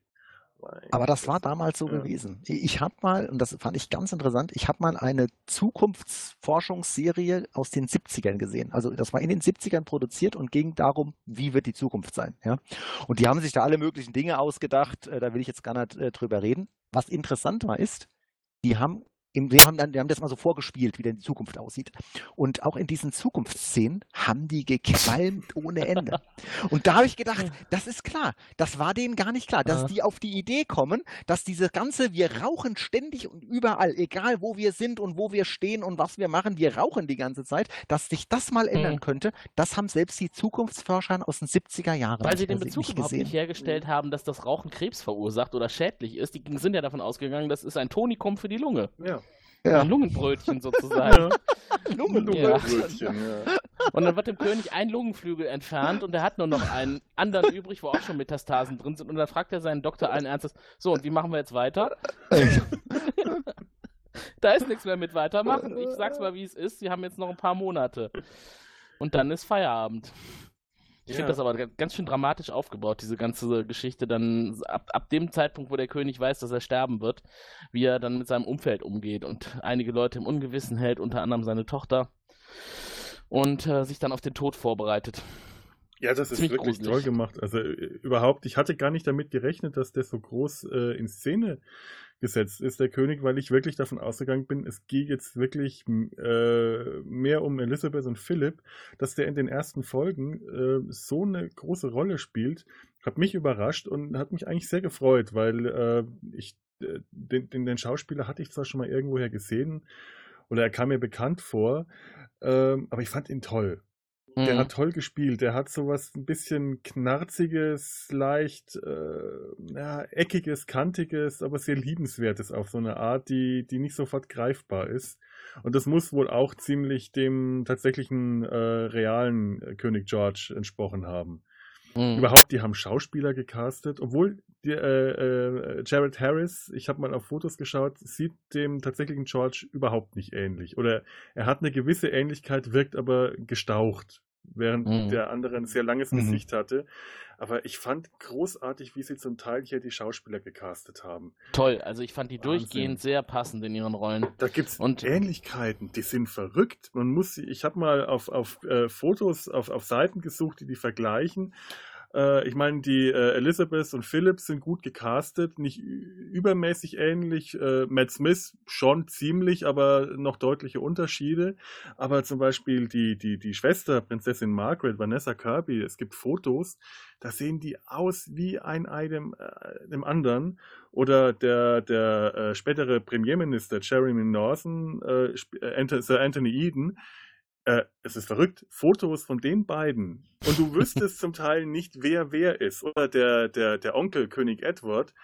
Aber das war damals so Ja. gewesen. Ich habe mal, und das fand ich ganz interessant, ich habe mal eine Zukunftsforschungsserie aus den 70ern gesehen. Also das war in den 70ern produziert und ging darum, wie wird die Zukunft sein. Ja? Und die haben sich da alle möglichen Dinge ausgedacht, äh, da will ich jetzt gar nicht äh, drüber reden. Was interessant war, ist, die haben wir, haben dann, wir haben das mal so vorgespielt, wie denn die Zukunft aussieht. Und auch in diesen Zukunftsszenen haben die gequalmt ohne Ende. Und da habe ich gedacht, das ist klar. Das war denen gar nicht klar, dass Ja. die auf die Idee kommen, dass diese ganze, wir rauchen ständig und überall, egal wo wir sind und wo wir stehen und was wir machen, wir rauchen die ganze Zeit, dass sich das mal ändern Mhm. könnte, das haben selbst die Zukunftsforscher aus den 70er Jahren Weil sie nicht, den Bezug nicht überhaupt gesehen. nicht hergestellt haben, dass das Rauchen Krebs verursacht oder schädlich ist. Die sind ja davon ausgegangen, das ist ein Tonikum für die Lunge. Ja. Ja. Ein Lungenbrötchen sozusagen. Lungenbrötchen, ja. Und dann wird dem König ein Lungenflügel entfernt und er hat nur noch einen anderen übrig, wo auch schon Metastasen drin sind. Und dann fragt er seinen Doktor allen Ernstes, so, und wie machen wir jetzt weiter? da ist nichts mehr mit weitermachen. Ich sag's mal, wie es ist. Sie haben jetzt noch ein paar Monate. Und dann ist Feierabend. Ich Ja. finde das aber ga- ganz schön dramatisch aufgebaut, diese ganze Geschichte. Dann ab, ab dem Zeitpunkt, wo der König weiß, dass er sterben wird, wie er dann mit seinem Umfeld umgeht und einige Leute im Ungewissen hält, unter anderem seine Tochter. Und äh, sich dann auf den Tod vorbereitet. Ja, das ist Ziemlich wirklich gruselig. toll gemacht. Also äh, überhaupt, ich hatte gar nicht damit gerechnet, dass der so groß äh, in Szene gesetzt ist, der König, weil ich wirklich davon ausgegangen bin, es geht jetzt wirklich äh, mehr um Elizabeth und Philipp, dass der in den ersten Folgen äh, so eine große Rolle spielt, hat mich überrascht und hat mich eigentlich sehr gefreut, weil äh, ich äh, den, den, den Schauspieler hatte ich zwar schon mal irgendwoher gesehen oder er kam mir bekannt vor, ähm, aber ich fand ihn toll. Der Mhm. hat toll gespielt. Der hat sowas ein bisschen knarziges, leicht äh, ja, eckiges, kantiges, aber sehr liebenswertes auf so eine Art, die, die nicht sofort greifbar ist. Und das muss wohl auch ziemlich dem tatsächlichen äh, realen äh, König George entsprochen haben. Mhm. Überhaupt, die haben Schauspieler gecastet, obwohl die, äh, äh, Jared Harris, ich habe mal auf Fotos geschaut, sieht dem tatsächlichen George überhaupt nicht ähnlich. Oder er hat eine gewisse Ähnlichkeit, wirkt aber gestaucht, während Mhm. der andere ein sehr langes Mhm. Gesicht hatte. Aber ich fand großartig, wie sie zum Teil hier die Schauspieler gecastet haben. Toll, also ich fand die Wahnsinn. durchgehend sehr passend in ihren Rollen. Da gibt's Und- Ähnlichkeiten, die sind verrückt. Man muss sie, ich habe mal auf, auf äh, Fotos, auf, auf Seiten gesucht, die die vergleichen. Äh, ich meine, die äh, Elizabeth und Philip sind gut gecastet, nicht übermäßig ähnlich. Äh, Matt Smith schon ziemlich, aber noch deutliche Unterschiede. Aber zum Beispiel die, die, die Schwester, Prinzessin Margaret, Vanessa Kirby, es gibt Fotos, da sehen die aus wie ein Ei dem, äh, dem anderen. Oder der, der äh, spätere Premierminister Jeremy Norton, äh, Sir Anthony Eden, äh, es ist verrückt, Fotos von den beiden. Und du wüsstest zum Teil nicht, wer wer ist. Oder der, der, der Onkel König Edward,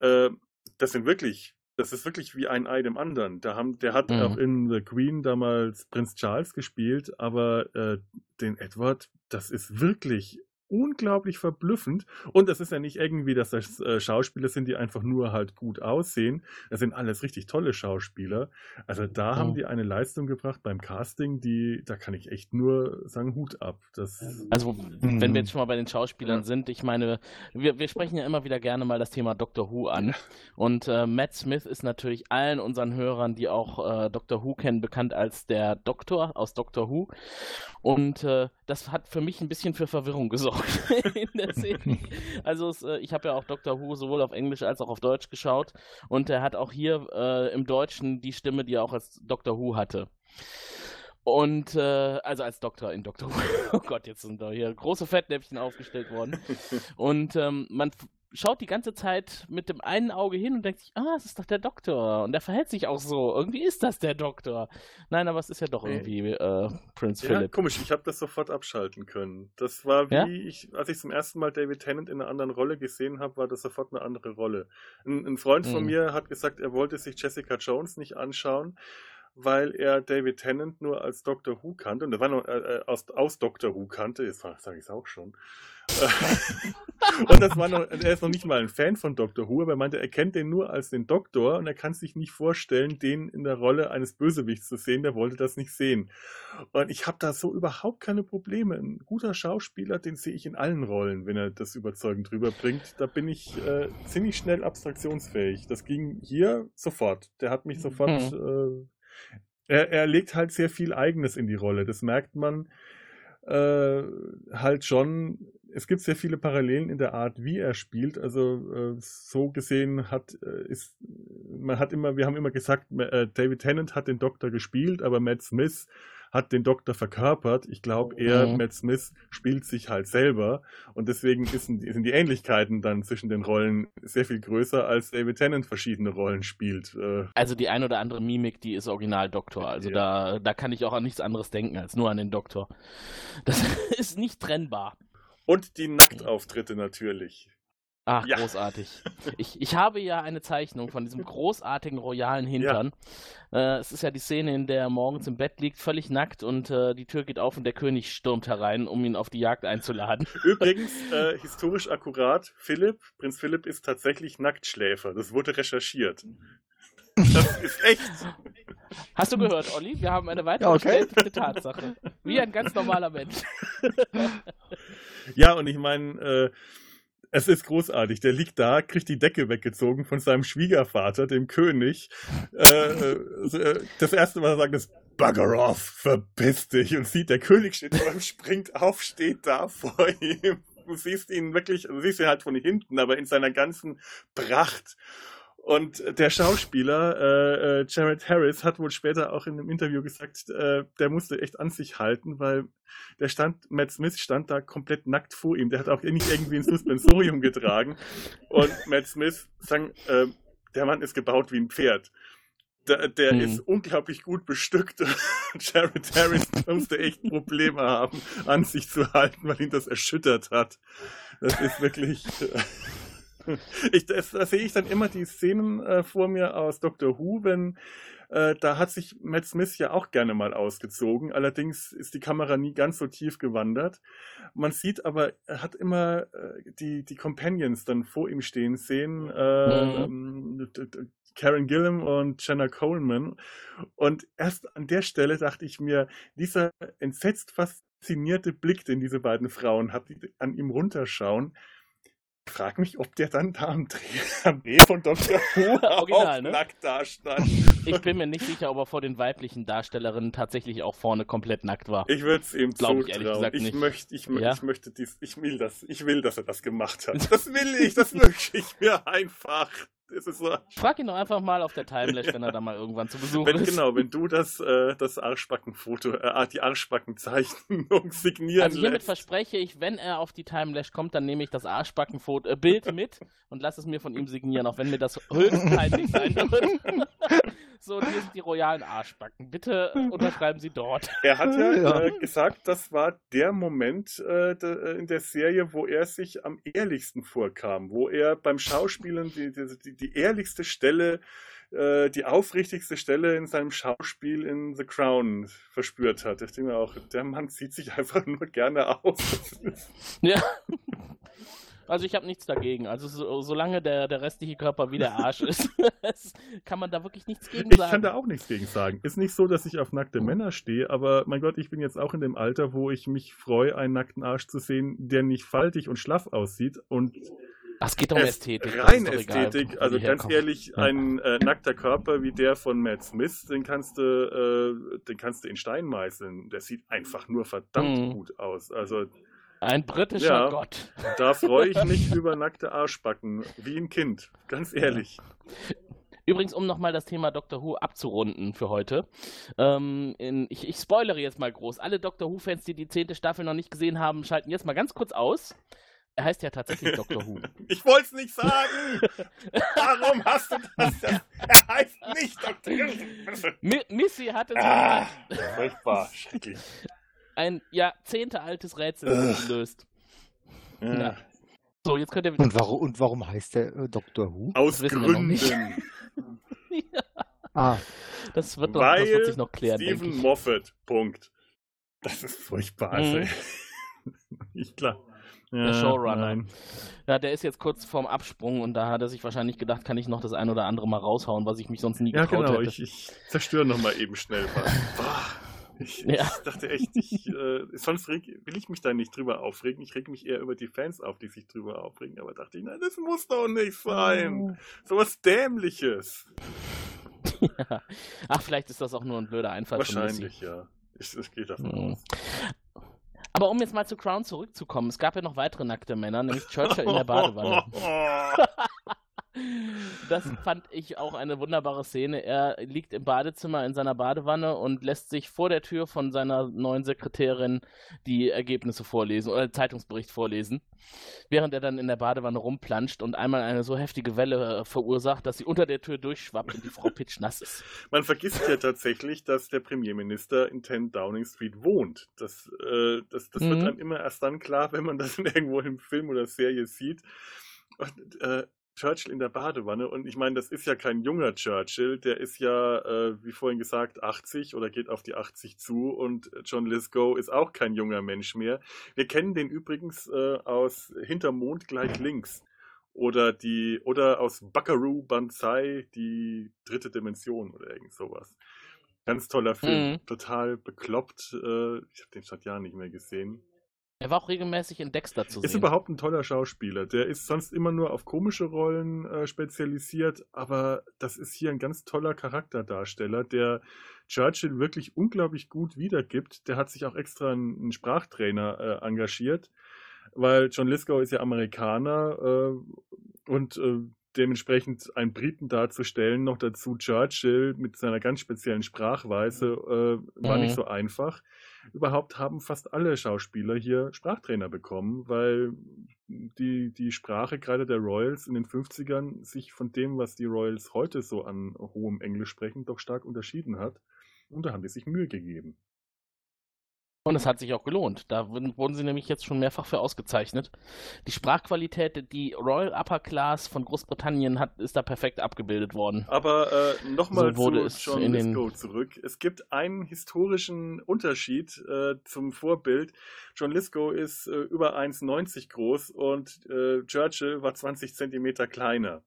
äh, das sind wirklich, das ist wirklich wie ein Ei dem anderen. Da haben, der hat Mhm. auch in The Queen damals Prinz Charles gespielt, aber äh, den Edward, das ist wirklich unglaublich verblüffend. Und das ist ja nicht irgendwie, dass das äh, Schauspieler sind, die einfach nur halt gut aussehen. Das sind alles richtig tolle Schauspieler. Also da haben Mhm. die eine Leistung gebracht beim Casting, die, da kann ich echt nur sagen, Hut ab. Das, Also, Mhm. wenn wir jetzt schon mal bei den Schauspielern sind, ich meine, wir, wir sprechen ja immer wieder gerne mal das Thema Doctor Who an. Und äh, Matt Smith ist natürlich allen unseren Hörern, die auch äh, Doctor Who kennen, bekannt als der Doktor aus Doctor Who. Und äh, das hat für mich ein bisschen für Verwirrung gesorgt in der Serie. Also, es, äh, ich habe ja auch Doctor Who sowohl auf Englisch als auch auf Deutsch geschaut. Und er hat auch hier äh, im Deutschen die Stimme, die er auch als Doctor Who hatte. Und äh, also als Doktor in Doctor Who. Oh Gott, jetzt sind da hier große Fettnäpfchen aufgestellt worden. Und ähm, man schaut die ganze Zeit mit dem einen Auge hin und denkt sich, ah, es ist doch der Doktor. Und der verhält sich auch so. Irgendwie ist das der Doktor. Nein, aber es ist ja doch irgendwie äh, Prinz ja, Philip. komisch, ich habe das sofort abschalten können. Das war wie Ja? ich, als ich zum ersten Mal David Tennant in einer anderen Rolle gesehen habe, war das sofort eine andere Rolle. Ein, ein Freund von Mhm. mir hat gesagt, er wollte sich Jessica Jones nicht anschauen, weil er David Tennant nur als Doctor Who kannte und er war noch äh, äh, aus, aus Doctor Who kannte, jetzt sage ich es auch schon. und das war noch, er ist noch nicht mal ein Fan von Doctor Who, aber er meinte, er kennt den nur als den Doktor und er kann sich nicht vorstellen, den in der Rolle eines Bösewichts zu sehen, der wollte das nicht sehen. Und ich habe da so überhaupt keine Probleme. Ein guter Schauspieler, den sehe ich in allen Rollen, wenn er das überzeugend rüberbringt. Da bin ich äh, ziemlich schnell abstraktionsfähig. Das ging hier sofort. Der hat mich sofort. Äh, er, er legt halt sehr viel Eigenes in die Rolle. Das merkt man äh, halt schon. Es gibt sehr viele Parallelen in der Art, wie er spielt. Also äh, so gesehen hat äh, ist man hat immer, wir haben immer gesagt, äh, David Tennant hat den Doktor gespielt, aber Matt Smith hat den Doktor verkörpert. Ich glaube eher, Mhm. Matt Smith spielt sich halt selber und deswegen ist, sind die Ähnlichkeiten dann zwischen den Rollen sehr viel größer, als David Tennant verschiedene Rollen spielt. Äh, Also die ein oder andere Mimik, die ist original Doktor. Also da, da kann ich auch an nichts anderes denken als nur an den Doktor. Das ist nicht trennbar. Und die Nacktauftritte natürlich. Ach, Ja. großartig. Ich, ich habe ja eine Zeichnung von diesem großartigen royalen Hintern. Äh, es ist ja die Szene, in der er morgens im Bett liegt, völlig nackt und äh, die Tür geht auf und der König stürmt herein, um ihn auf die Jagd einzuladen. Übrigens, äh, historisch akkurat, Philipp, Prinz Philipp ist tatsächlich Nacktschläfer. Das wurde recherchiert. Das ist echt. Hast du gehört, Olli? Wir haben eine weitere Ja, okay. Tatsache. Wie ein ganz normaler Mensch. Ja, und ich meine, äh, es ist großartig. Der liegt da, kriegt die Decke weggezogen von seinem Schwiegervater, dem König. Äh, äh, das erste, was er sagt, ist Bugger off, verpiss dich. Und sieht, der König steht vor ihm, springt auf, steht da vor ihm. Du siehst ihn wirklich, du siehst ihn halt von hinten, aber in seiner ganzen Pracht. Und der Schauspieler, äh, äh, Jared Harris, hat wohl später auch in einem Interview gesagt, äh, der musste echt an sich halten, weil der stand, Matt Smith stand da komplett nackt vor ihm. Der hat auch nicht irgendwie ein Suspensorium getragen. Und Matt Smith sang, äh, der Mann ist gebaut wie ein Pferd. Der, der Hm. ist unglaublich gut bestückt. Jared Harris musste echt Probleme haben, an sich zu halten, weil ihn das erschüttert hat. Das ist wirklich. ich, da sehe ich dann immer die Szenen äh, vor mir aus Doctor Who, wenn äh, da hat sich Matt Smith ja auch gerne mal ausgezogen. Allerdings ist die Kamera nie ganz so tief gewandert. Man sieht aber, er hat immer äh, die, die Companions dann vor ihm stehen sehen. Äh, d- Karen Gillam und Jenna Coleman. Und erst an der Stelle dachte ich mir, dieser entsetzt faszinierte Blick, den diese beiden Frauen hat, die an ihm runterschauen, ich frage mich, ob der dann da am Dreh, am Dreh von Dr. Who Original, ne? nackt dastand. Ich bin mir nicht sicher, ob er vor den weiblichen Darstellerinnen tatsächlich auch vorne komplett nackt war. Ich würde es ihm Glaub ich zutrauen. ehrlich gesagt ich nicht. möchte, ich, Ja? ich möchte dies, ich will das, ich will, dass er das gemacht hat. Das will ich, das wünsche ich mir einfach. Das ist so, Frag ihn doch einfach mal auf der Timelash, wenn er da mal irgendwann zu Besuch wenn, ist. genau, wenn du das, äh, das Arschbackenfoto, äh, die Arschbackenzeichnung signieren Also hiermit lässt. verspreche ich, wenn er auf die Timelash kommt, dann nehme ich das Arschbackenfoto, äh, Bild mit und lasse es mir von ihm signieren, auch wenn mir das höchst peinlich sein wird. so, hier sind die royalen Arschbacken. Bitte unterschreiben Sie dort. Er hat ja, Ja. Äh, gesagt, das war der Moment äh, de, äh, in der Serie, wo er sich am ehrlichsten vorkam, wo er beim Schauspielen die, die, die, die ehrlichste Stelle, äh, die aufrichtigste Stelle in seinem Schauspiel in The Crown verspürt hat. Ich denke mir auch, der Mann zieht sich einfach nur gerne aus. Ja. Also ich habe nichts dagegen. Also so, solange der, der restliche Körper wie der Arsch ist, kann man da wirklich nichts gegen Ich sagen. kann da auch nichts gegen sagen. Ist nicht so, dass ich auf nackte Männer stehe, aber mein Gott, ich bin jetzt auch in dem Alter, wo ich mich freue, einen nackten Arsch zu sehen, der nicht faltig und schlaff aussieht und es geht um Es- Ästhetik. das Rein egal, Ästhetik, wo also ganz herkommen. ehrlich, ein äh, nackter Körper wie der von Matt Smith, den kannst du, äh, den kannst du in Stein meißeln. Der sieht einfach nur verdammt Mhm. gut aus. Also Ein britischer Ja. Gott. da freue ich mich über nackte Arschbacken, wie ein Kind. Ganz ehrlich. Übrigens, um nochmal das Thema Doctor Who abzurunden für heute. Ähm, in, ich, ich spoilere jetzt mal groß. Alle Doctor Who-Fans, die die zehnte Staffel noch nicht gesehen haben, schalten jetzt mal ganz kurz aus. Er heißt ja tatsächlich Doctor Who. Ich wollte es nicht sagen. Warum hast du das? Er heißt nicht Dr. Mi Missy hat es Ah, furchtbar, schrecklich. Ein Jahrzehnte altes Rätsel gelöst. Ja. So, jetzt könnt ihr. Und warum, und warum heißt der äh, Dr. Who? Aus nicht. Gründen. Ah, Das wird, noch, das Weil wird sich noch klären, Stephen. Moffat. Punkt. Das ist furchtbar. Mhm. ich klar. Der Showrunner. Nein. Ja, der ist jetzt kurz vorm Absprung und da hat er sich wahrscheinlich gedacht, kann ich noch das ein oder andere mal raushauen, was ich mich sonst nie Ja, getraut genau. hätte. Ich, ich zerstöre nochmal eben schnell was. Boah, ich, Ja. ich dachte echt, ich, äh, sonst reg, will ich mich da nicht drüber aufregen. Ich reg mich eher über die Fans auf, die sich drüber aufregen. Aber dachte ich, nein, das muss doch nicht sein. So was Dämliches. Ja. Ach, vielleicht ist das auch nur ein blöder Einfall. Wahrscheinlich, ja. Ich, ich gehe davon Mhm. aus. Aber um jetzt mal zu Crown zurückzukommen, es gab ja noch weitere nackte Männer, nämlich Churchill in der Badewanne. das fand ich auch eine wunderbare Szene. Er liegt im Badezimmer in seiner Badewanne und lässt sich vor der Tür von seiner neuen Sekretärin die Ergebnisse vorlesen oder den Zeitungsbericht vorlesen, während er dann in der Badewanne rumplanscht und einmal eine so heftige Welle äh, verursacht, dass sie unter der Tür durchschwappt und die Frau pitschnass ist. Man vergisst ja tatsächlich, dass der Premierminister in 10 Downing Street wohnt. Das, äh, das, das mhm. wird einem immer erst dann klar, wenn man das irgendwo im Film oder Serie sieht. Und, äh, Churchill in der Badewanne. Und ich meine, das ist ja kein junger Churchill, der ist ja, äh, wie vorhin gesagt, 80 oder geht auf die 80 zu. Und John Lithgow ist auch kein junger Mensch mehr. Wir kennen den übrigens äh, aus Hinter Mond gleich links. Oder die, oder aus Buckaroo Banzai, die dritte Dimension oder irgend sowas. Ganz toller Film, mhm. total bekloppt. Äh, ich habe den seit Jahren nicht mehr gesehen. Er war auch regelmäßig in Dexter zu sehen. Ist überhaupt ein toller Schauspieler. Der ist sonst immer nur auf komische Rollen äh, spezialisiert, aber das ist hier ein ganz toller Charakterdarsteller, der Churchill wirklich unglaublich gut wiedergibt. Der hat sich auch extra einen, Sprachtrainer äh, engagiert, weil John Lithgow ist ja Amerikaner äh, und äh, dementsprechend einen Briten darzustellen, noch dazu Churchill mit seiner ganz speziellen Sprachweise, äh, war mhm. nicht so einfach. Überhaupt haben fast alle Schauspieler hier Sprachtrainer bekommen, weil die, die Sprache gerade der Royals in den 50ern sich von dem, was die Royals heute so an hohem Englisch sprechen, doch stark unterschieden hat. Und da haben die sich Mühe gegeben. Und es hat sich auch gelohnt. Da wurden sie nämlich jetzt schon mehrfach für ausgezeichnet. Die Sprachqualität, die Royal Upper Class von Großbritannien hat, ist da perfekt abgebildet worden. Aber äh, nochmal so zu John Lithgow zurück. Es gibt einen historischen Unterschied äh, zum Vorbild. John Lithgow ist äh, über 1,90 groß und äh, Churchill war 20 Zentimeter kleiner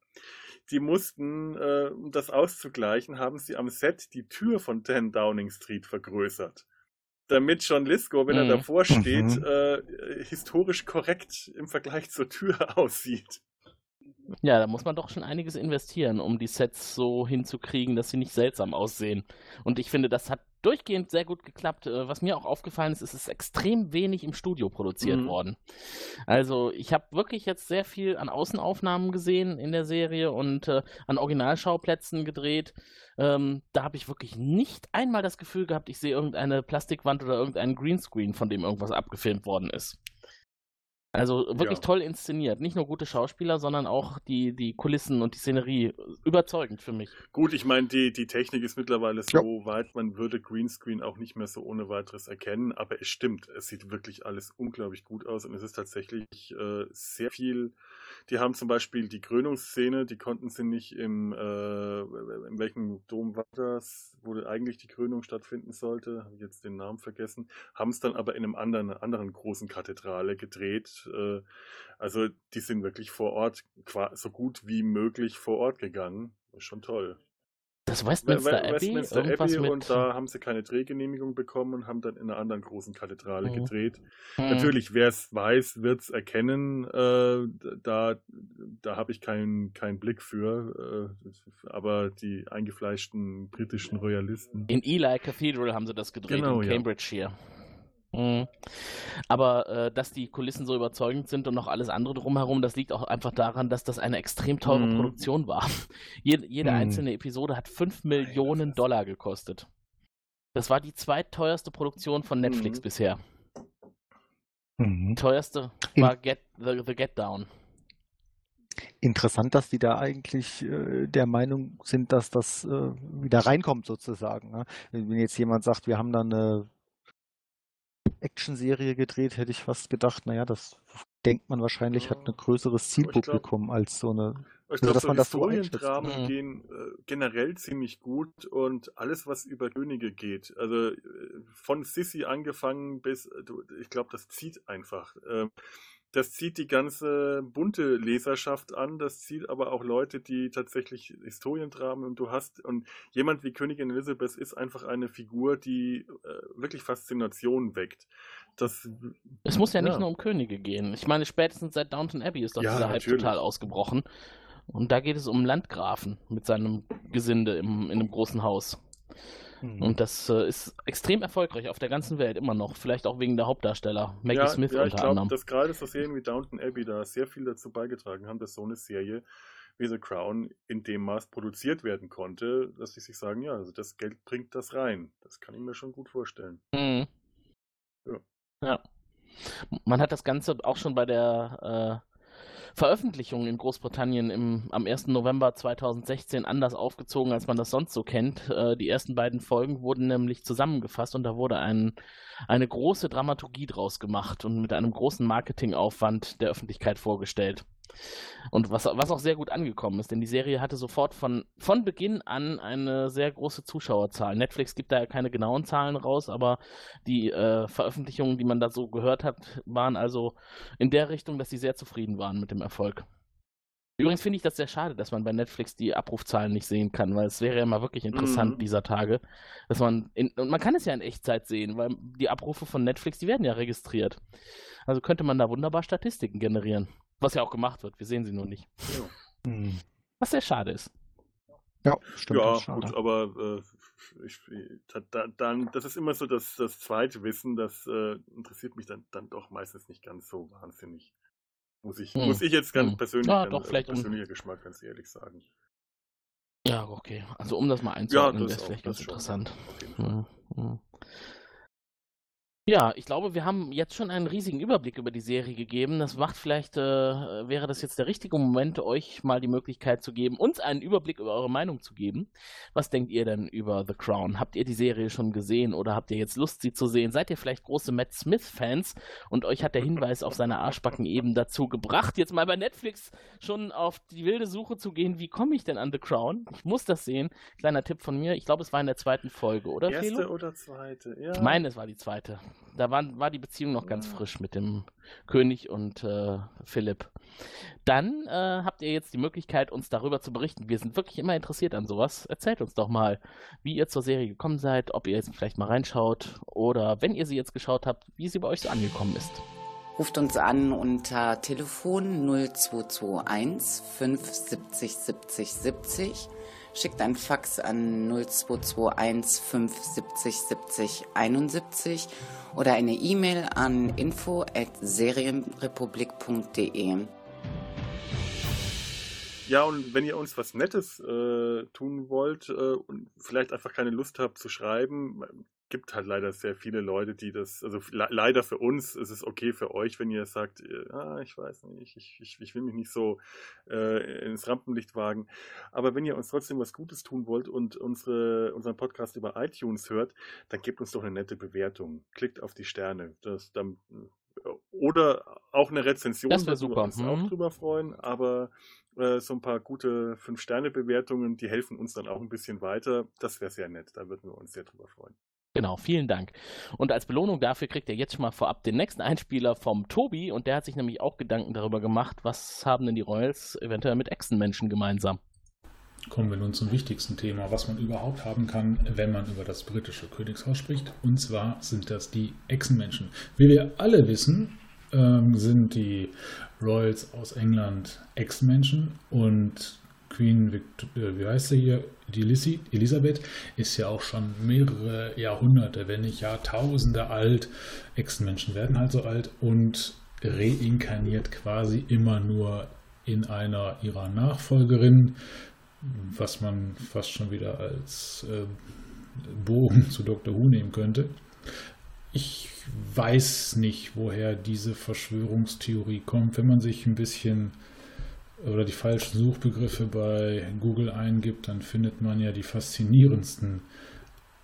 die mussten, äh, um das auszugleichen, haben sie am Set die Tür von 10 Downing Street vergrößert damit John Lithgow, wenn mhm. er davor steht, mhm. äh, historisch korrekt im Vergleich zur Tür aussieht. Ja, da muss man doch schon einiges investieren, um die Sets so hinzukriegen, dass sie nicht seltsam aussehen. Und ich finde, das hat durchgehend sehr gut geklappt. Äh, was mir auch aufgefallen ist, ist es ist extrem wenig im Studio produziert mhm. worden. Also ich habe wirklich jetzt sehr viel an Außenaufnahmen gesehen in der Serie und äh, an Originalschauplätzen gedreht. Ähm, da habe ich wirklich nicht einmal das Gefühl gehabt, ich sehe irgendeine Plastikwand oder irgendeinen Greenscreen, von dem irgendwas abgefilmt worden ist. Also wirklich ja. toll inszeniert. Nicht nur gute Schauspieler, sondern auch die, die Kulissen und die Szenerie. Überzeugend für mich. Gut, ich meine, die, die Technik ist mittlerweile so ja. weit, man würde Greenscreen auch nicht mehr so ohne weiteres erkennen, aber es stimmt, es sieht wirklich alles unglaublich gut aus und es ist tatsächlich äh, sehr viel die haben zum Beispiel die Krönungsszene, die konnten sie nicht im, äh, in welchem Dom war das, wo eigentlich die Krönung stattfinden sollte, habe ich jetzt den Namen vergessen, haben es dann aber in einem anderen, anderen großen Kathedrale gedreht. Äh, also die sind wirklich vor Ort, so gut wie möglich vor Ort gegangen. Ist schon toll. Das Westminster Abbey? Westminster Abbey mit... und da haben sie keine Drehgenehmigung bekommen und haben dann in einer anderen großen Kathedrale mhm. gedreht. Mhm. Natürlich, wer es weiß, wird es erkennen. Äh, da da habe ich keinen keinen Blick für. Äh, aber die eingefleischten britischen Royalisten. In Ely Cathedral haben sie das gedreht, genau, in Cambridge ja. Mhm. Aber äh, dass die Kulissen so überzeugend sind und noch alles andere drumherum, das liegt auch einfach daran, dass das eine extrem teure mhm. Produktion war. Jede, jede mhm. einzelne Episode hat 5 Millionen Dollar gekostet. Das war die zweitteuerste Produktion von Netflix mhm. bisher. Mhm. Die teuerste war Get, the, the Get Down. Interessant, dass die da eigentlich äh, der Meinung sind, dass das äh, wieder reinkommt sozusagen. Ne? Wenn jetzt jemand sagt, wir haben da eine Actionserie gedreht, hätte ich fast gedacht, naja, das denkt man wahrscheinlich, hat ein größeres Zielpublikum glaub, als so eine. Ich glaube, also, so Historiendramen so gehen äh, generell ziemlich gut und alles, was über Könige geht, also äh, von Sissy angefangen bis, äh, ich glaube, das zieht einfach. Äh, das zieht die ganze bunte Leserschaft an, das zieht aber auch Leute, die tatsächlich Historiendramen und du hast und jemand wie Königin Elizabeth ist einfach eine Figur, die äh, wirklich Faszination weckt. Das, es muss ja, ja, nicht nur um Könige gehen. Ich meine, spätestens seit Downton Abbey ist doch ja, dieser Hype total ausgebrochen. Und da geht es um Landgrafen mit seinem Gesinde im, in einem großen Haus. Mhm. Und das äh, ist extrem erfolgreich auf der ganzen Welt immer noch. Vielleicht auch wegen der Hauptdarsteller, Maggie ja, Smith ja, unter ich glaub, anderem. dass gerade so Serien wie Downton Abbey da sehr viel dazu beigetragen haben, dass so eine Serie wie The Crown in dem Maß produziert werden konnte, dass sie sich sagen, ja, also das Geld bringt das rein. Das kann ich mir schon gut vorstellen. Mhm. Ja. ja. Man hat das Ganze auch schon bei der äh, Veröffentlichung in Großbritannien im, am 1. November 2016 anders aufgezogen, als man das sonst so kennt. Äh, die ersten beiden Folgen wurden nämlich zusammengefasst und da wurde ein, eine große Dramaturgie draus gemacht und mit einem großen Marketingaufwand der Öffentlichkeit vorgestellt. Und was, was auch sehr gut angekommen ist, denn die Serie hatte sofort von, von Beginn an eine sehr große Zuschauerzahl. Netflix gibt da ja keine genauen Zahlen raus, aber die äh, Veröffentlichungen, die man da so gehört hat, waren also in der Richtung, dass sie sehr zufrieden waren mit dem Erfolg. Übrigens finde ich das sehr schade, dass man bei Netflix die Abrufzahlen nicht sehen kann, weil es wäre ja mal wirklich interessant Mhm. dieser Tage, dass man in, und man kann es ja in Echtzeit sehen, weil die Abrufe von Netflix, die werden ja registriert. Also könnte man da wunderbar Statistiken generieren, was ja auch gemacht wird. Wir sehen sie nur nicht. Hm. Was sehr schade ist. Ja, stimmt. ja, gut, aber äh, ich, da, da, dann, das ist immer so das, das zweite Wissen, das äh, interessiert mich dann, dann doch meistens nicht ganz so wahnsinnig. Muss ich, Hm. muss ich jetzt ganz Hm. persönlich, Ja, ganz, doch, vielleicht um- persönlicher Geschmack, ganz ehrlich sagen. Ja, okay. Also um das mal Ja, einzuordnen, das wäre vielleicht das ganz schon. interessant. Auf jeden Fall. Mhm. Mhm. Ja, ich glaube, wir haben jetzt schon einen riesigen Überblick über die Serie gegeben. Das macht vielleicht, äh, wäre das jetzt der richtige Moment, euch mal die Möglichkeit zu geben, uns einen Überblick über eure Meinung zu geben. Was denkt ihr denn über The Crown? Habt ihr die Serie schon gesehen oder habt ihr jetzt Lust, sie zu sehen? Seid ihr vielleicht große Matt Smith-Fans und euch hat der Hinweis auf seine Arschbacken eben dazu gebracht, jetzt mal bei Netflix schon auf die wilde Suche zu gehen, wie komme ich denn an The Crown? Ich muss das sehen. Kleiner Tipp von mir, ich glaube, es war in der zweiten Folge, oder? Erste Felo? oder zweite? Ja. Ich meine, es war die zweite. Da war, war die Beziehung noch ganz frisch mit dem König und äh, Philipp. Dann äh, habt ihr jetzt die Möglichkeit, uns darüber zu berichten. Wir sind wirklich immer interessiert an sowas. Erzählt uns doch mal, wie ihr zur Serie gekommen seid, ob ihr jetzt vielleicht mal reinschaut oder wenn ihr sie jetzt geschaut habt, wie sie bei euch so angekommen ist. Ruft uns an unter Telefon 0221 570 70 70. Schickt ein Fax an 0221 570 70 71 oder eine E-Mail an info at serienrepublik.de. Ja, und wenn ihr uns was Nettes äh, tun wollt äh, und vielleicht einfach keine Lust habt zu schreiben, gibt halt leider sehr viele Leute, die das, also le leider für uns ist es okay für euch, wenn ihr sagt, äh, ah, ich weiß nicht, ich, ich, ich will mich nicht so äh, ins Rampenlicht wagen. Aber wenn ihr uns trotzdem was Gutes tun wollt und unsere, unseren Podcast über iTunes hört, dann gebt uns doch eine nette Bewertung. Klickt auf die Sterne. Das, dann, oder auch eine Rezension, Das wär würden wir super. uns Mhm. auch drüber freuen, aber äh, so ein paar gute 5-Sterne-Bewertungen, die helfen uns dann auch ein bisschen weiter. Das wäre sehr nett, da würden wir uns sehr drüber freuen. Genau, vielen Dank. Und als Belohnung dafür kriegt ihr jetzt schon mal vorab den nächsten Einspieler vom Tobi und der hat sich nämlich auch Gedanken darüber gemacht, was haben denn die Royals eventuell mit Echsenmenschen gemeinsam. Kommen wir nun zum wichtigsten Thema, was man überhaupt haben kann, wenn man über das britische Königshaus spricht. Und zwar sind das die Echsenmenschen. Wie wir alle wissen, ähm, sind die Royals aus England Echsenmenschen und Queen Victoria, wie heißt sie hier? Die Lissy, Elisabeth ist ja auch schon mehrere Jahrhunderte, wenn nicht Jahrtausende alt. Echsenmenschen werden halt so alt und reinkarniert quasi immer nur in einer ihrer Nachfolgerin, was man fast schon wieder als äh, Bogen zu Dr. Who nehmen könnte. Ich weiß nicht, woher diese Verschwörungstheorie kommt. Wenn man sich ein bisschen oder die falschen Suchbegriffe bei Google eingibt, dann findet man ja die faszinierendsten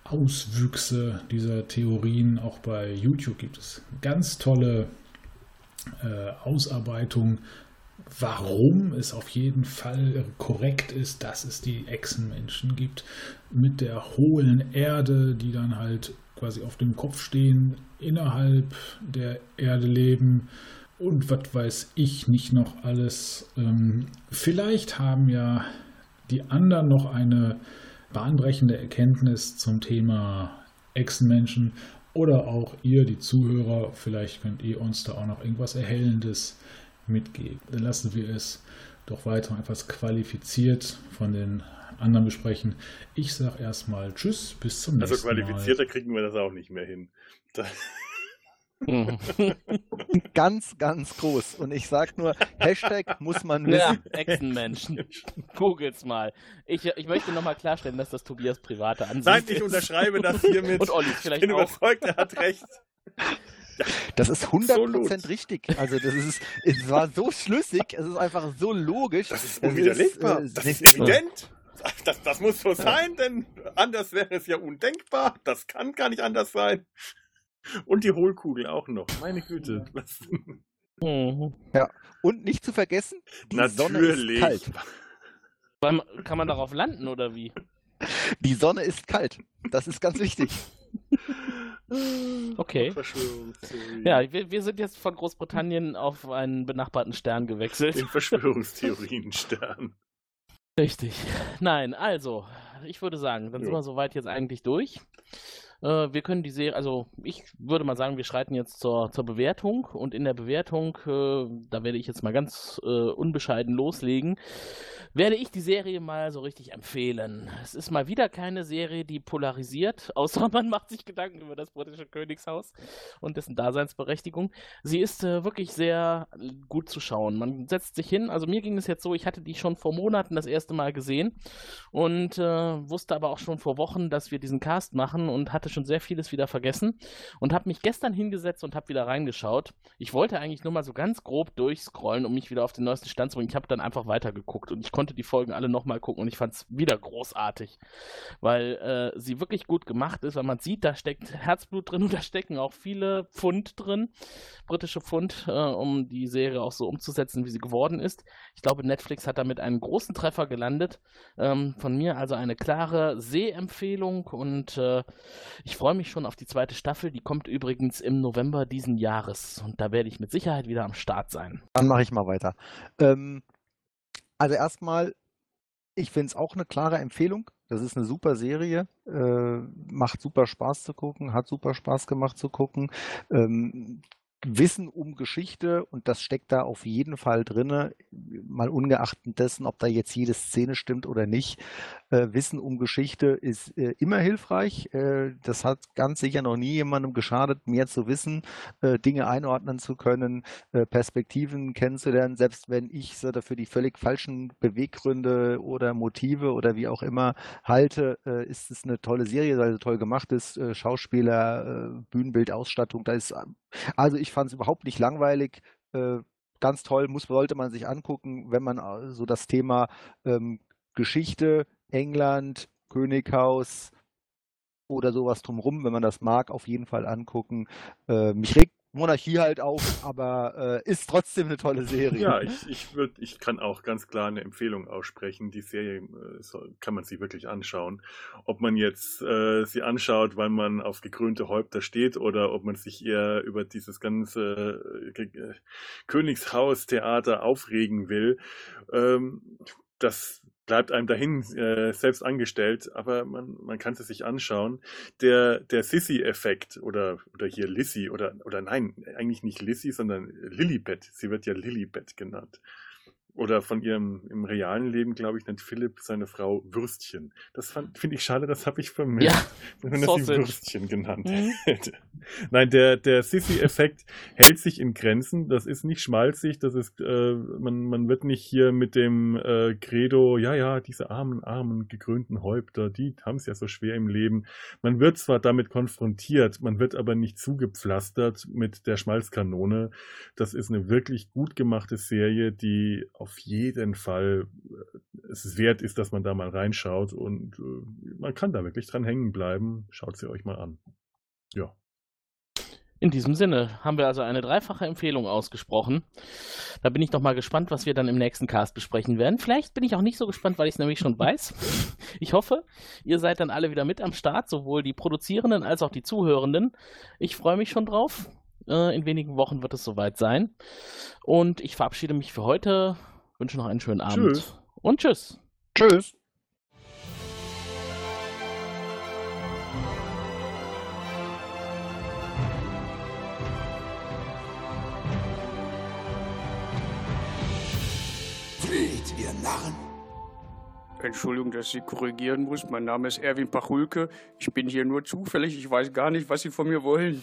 Auswüchse dieser Theorien. Auch bei YouTube gibt es ganz tolle äh, Ausarbeitungen, warum es auf jeden Fall korrekt ist, dass es die Echsenmenschen gibt mit der hohlen Erde, die dann halt quasi auf dem Kopf stehen, innerhalb der Erde leben und was weiß ich nicht noch alles. Ähm, vielleicht haben ja die anderen noch eine bahnbrechende Erkenntnis zum Thema Echsenmenschen oder auch ihr, die Zuhörer, vielleicht könnt ihr uns da auch noch irgendwas Erhellendes mitgeben. Dann lassen wir es doch weiter etwas qualifiziert von den anderen besprechen. Ich sage erstmal Tschüss, bis zum Also nächsten Mal. qualifizierter kriegen wir das auch nicht mehr hin. Mhm. ganz, ganz groß. Und ich sag nur, Hashtag muss man Ja, wissen. Echsenmenschen. Googles mal. Ich, ich möchte nochmal klarstellen, dass das Tobias private Ansicht Nein, ist. ich unterschreibe das hiermit. Und Olli ich vielleicht bin auch. überzeugt, er hat recht. Das ist 100% Absolut. richtig. Also das ist, es war so schlüssig, es ist einfach so logisch. Das ist unwiderlegbar. äh, das ist evident. Das, das muss so sein, denn anders wäre es ja undenkbar. Das kann gar nicht anders sein. Und die Hohlkugel auch noch. Meine Güte. Was? Mhm. Ja. Und nicht zu vergessen, die Sonne ist Natürlich. kalt. Kann man darauf landen oder wie? Die Sonne ist kalt. Das ist ganz wichtig. Okay. Ja, wir, wir sind jetzt von Großbritannien auf einen benachbarten Stern gewechselt. Den Verschwörungstheorien-Stern. Richtig. Nein, also, ich würde sagen, dann sind Jo. wir soweit jetzt eigentlich durch. Äh, wir können die Serie, also ich würde mal sagen, wir schreiten jetzt zur, zur Bewertung und in der Bewertung, äh, da werde ich jetzt mal ganz äh, unbescheiden loslegen, werde ich die Serie mal so richtig empfehlen. Es ist mal wieder keine Serie, die polarisiert, außer man macht sich Gedanken über das britische Königshaus und dessen Daseinsberechtigung. Sie ist äh, wirklich sehr gut zu schauen. Man setzt sich hin, also mir ging es jetzt so, ich hatte die schon vor Monaten das erste Mal gesehen und äh, wusste aber auch schon vor Wochen, dass wir diesen Cast machen und hatte schon sehr vieles wieder vergessen und habe mich gestern hingesetzt und habe wieder reingeschaut. Ich wollte eigentlich nur mal so ganz grob durchscrollen, um mich wieder auf den neuesten Stand zu bringen. Ich habe dann einfach weitergeguckt und ich konnte die Folgen alle nochmal gucken und ich fand es wieder großartig, weil äh, sie wirklich gut gemacht ist, weil man sieht, da steckt Herzblut drin und da stecken auch viele Pfund drin, britische Pfund, äh, um die Serie auch so umzusetzen, wie sie geworden ist. Ich glaube, Netflix hat damit einen großen Treffer gelandet. Ähm, von mir also eine klare Sehempfehlung und äh, ich freue mich schon auf die zweite Staffel. Die kommt übrigens im November diesen Jahres und da werde ich mit Sicherheit wieder am Start sein. Dann mache ich mal weiter. Ähm, also erstmal, ich finde es auch eine klare Empfehlung. Das ist eine super Serie, äh, macht super Spaß zu gucken, hat super Spaß gemacht zu gucken. Ähm, Wissen um Geschichte und das steckt da auf jeden Fall drinne, mal ungeachtet dessen, ob da jetzt jede Szene stimmt oder nicht. Äh, Wissen um Geschichte ist äh, immer hilfreich. Äh, das hat ganz sicher noch nie jemandem geschadet, mehr zu wissen, äh, Dinge einordnen zu können, äh, Perspektiven kennenzulernen, selbst wenn ich so dafür die völlig falschen Beweggründe oder Motive oder wie auch immer halte, äh, ist es eine tolle Serie, weil sie toll gemacht ist. Schauspieler, Bühnenbild, Ausstattung, da ist also ich fand es überhaupt nicht langweilig. Äh, ganz toll, muss, sollte man sich angucken, wenn man äh, so das Thema ähm, Geschichte, England, Könighaus oder sowas drumherum, wenn man das mag, auf jeden Fall angucken. Äh, mich regt Monarchie halt auf, aber äh, ist trotzdem eine tolle Serie. Ja, ich, ich, würd, ich kann auch ganz klar eine Empfehlung aussprechen. Die Serie äh, kann man sich wirklich anschauen. Ob man jetzt äh, sie anschaut, weil man auf gekrönte Häupter steht oder ob man sich eher über dieses ganze äh, Königshaus-Theater aufregen will, ähm, das bleibt einem dahin äh, selbst angestellt, aber man, man kann es sich anschauen. Der, der Sissy-Effekt oder, oder hier Lissy oder, oder nein, eigentlich nicht Lissy, sondern Lilibet. Sie wird ja Lilibet genannt. Oder von ihrem im realen Leben, glaube ich, nennt Philipp seine Frau Würstchen. Das finde ich schade, das habe ich vermisst. Ja, wenn sie Sausage. Würstchen genannt Mhm. hätte. Nein, der, der Sissy-Effekt hält sich in Grenzen. Das ist nicht schmalzig, das ist, äh, man, man wird nicht hier mit dem äh, Credo, ja, ja, diese armen, armen, gekrönten Häupter, die haben es ja so schwer im Leben. Man wird zwar damit konfrontiert, man wird aber nicht zugepflastert mit der Schmalzkanone. Das ist eine wirklich gut gemachte Serie, die auf jeden Fall äh, es wert ist, dass man da mal reinschaut und äh, man kann da wirklich dran hängen bleiben. Schaut sie euch mal an. Ja. In diesem Sinne haben wir also eine dreifache Empfehlung ausgesprochen. Da bin ich doch mal gespannt, was wir dann im nächsten Cast besprechen werden. Vielleicht bin ich auch nicht so gespannt, weil ich es nämlich schon weiß. Ich hoffe, ihr seid dann alle wieder mit am Start, sowohl die Produzierenden als auch die Zuhörenden. Ich freue mich schon drauf. Äh, In wenigen Wochen wird es soweit sein. Und ich verabschiede mich für heute. Wünsche noch einen schönen Abend. Tschüss. Und tschüss. Tschüss. Flieht, ihr Narren! Entschuldigung, dass ich Sie korrigieren muss. Mein Name ist Erwin Pachulke. Ich bin hier nur zufällig. Ich weiß gar nicht, was Sie von mir wollen.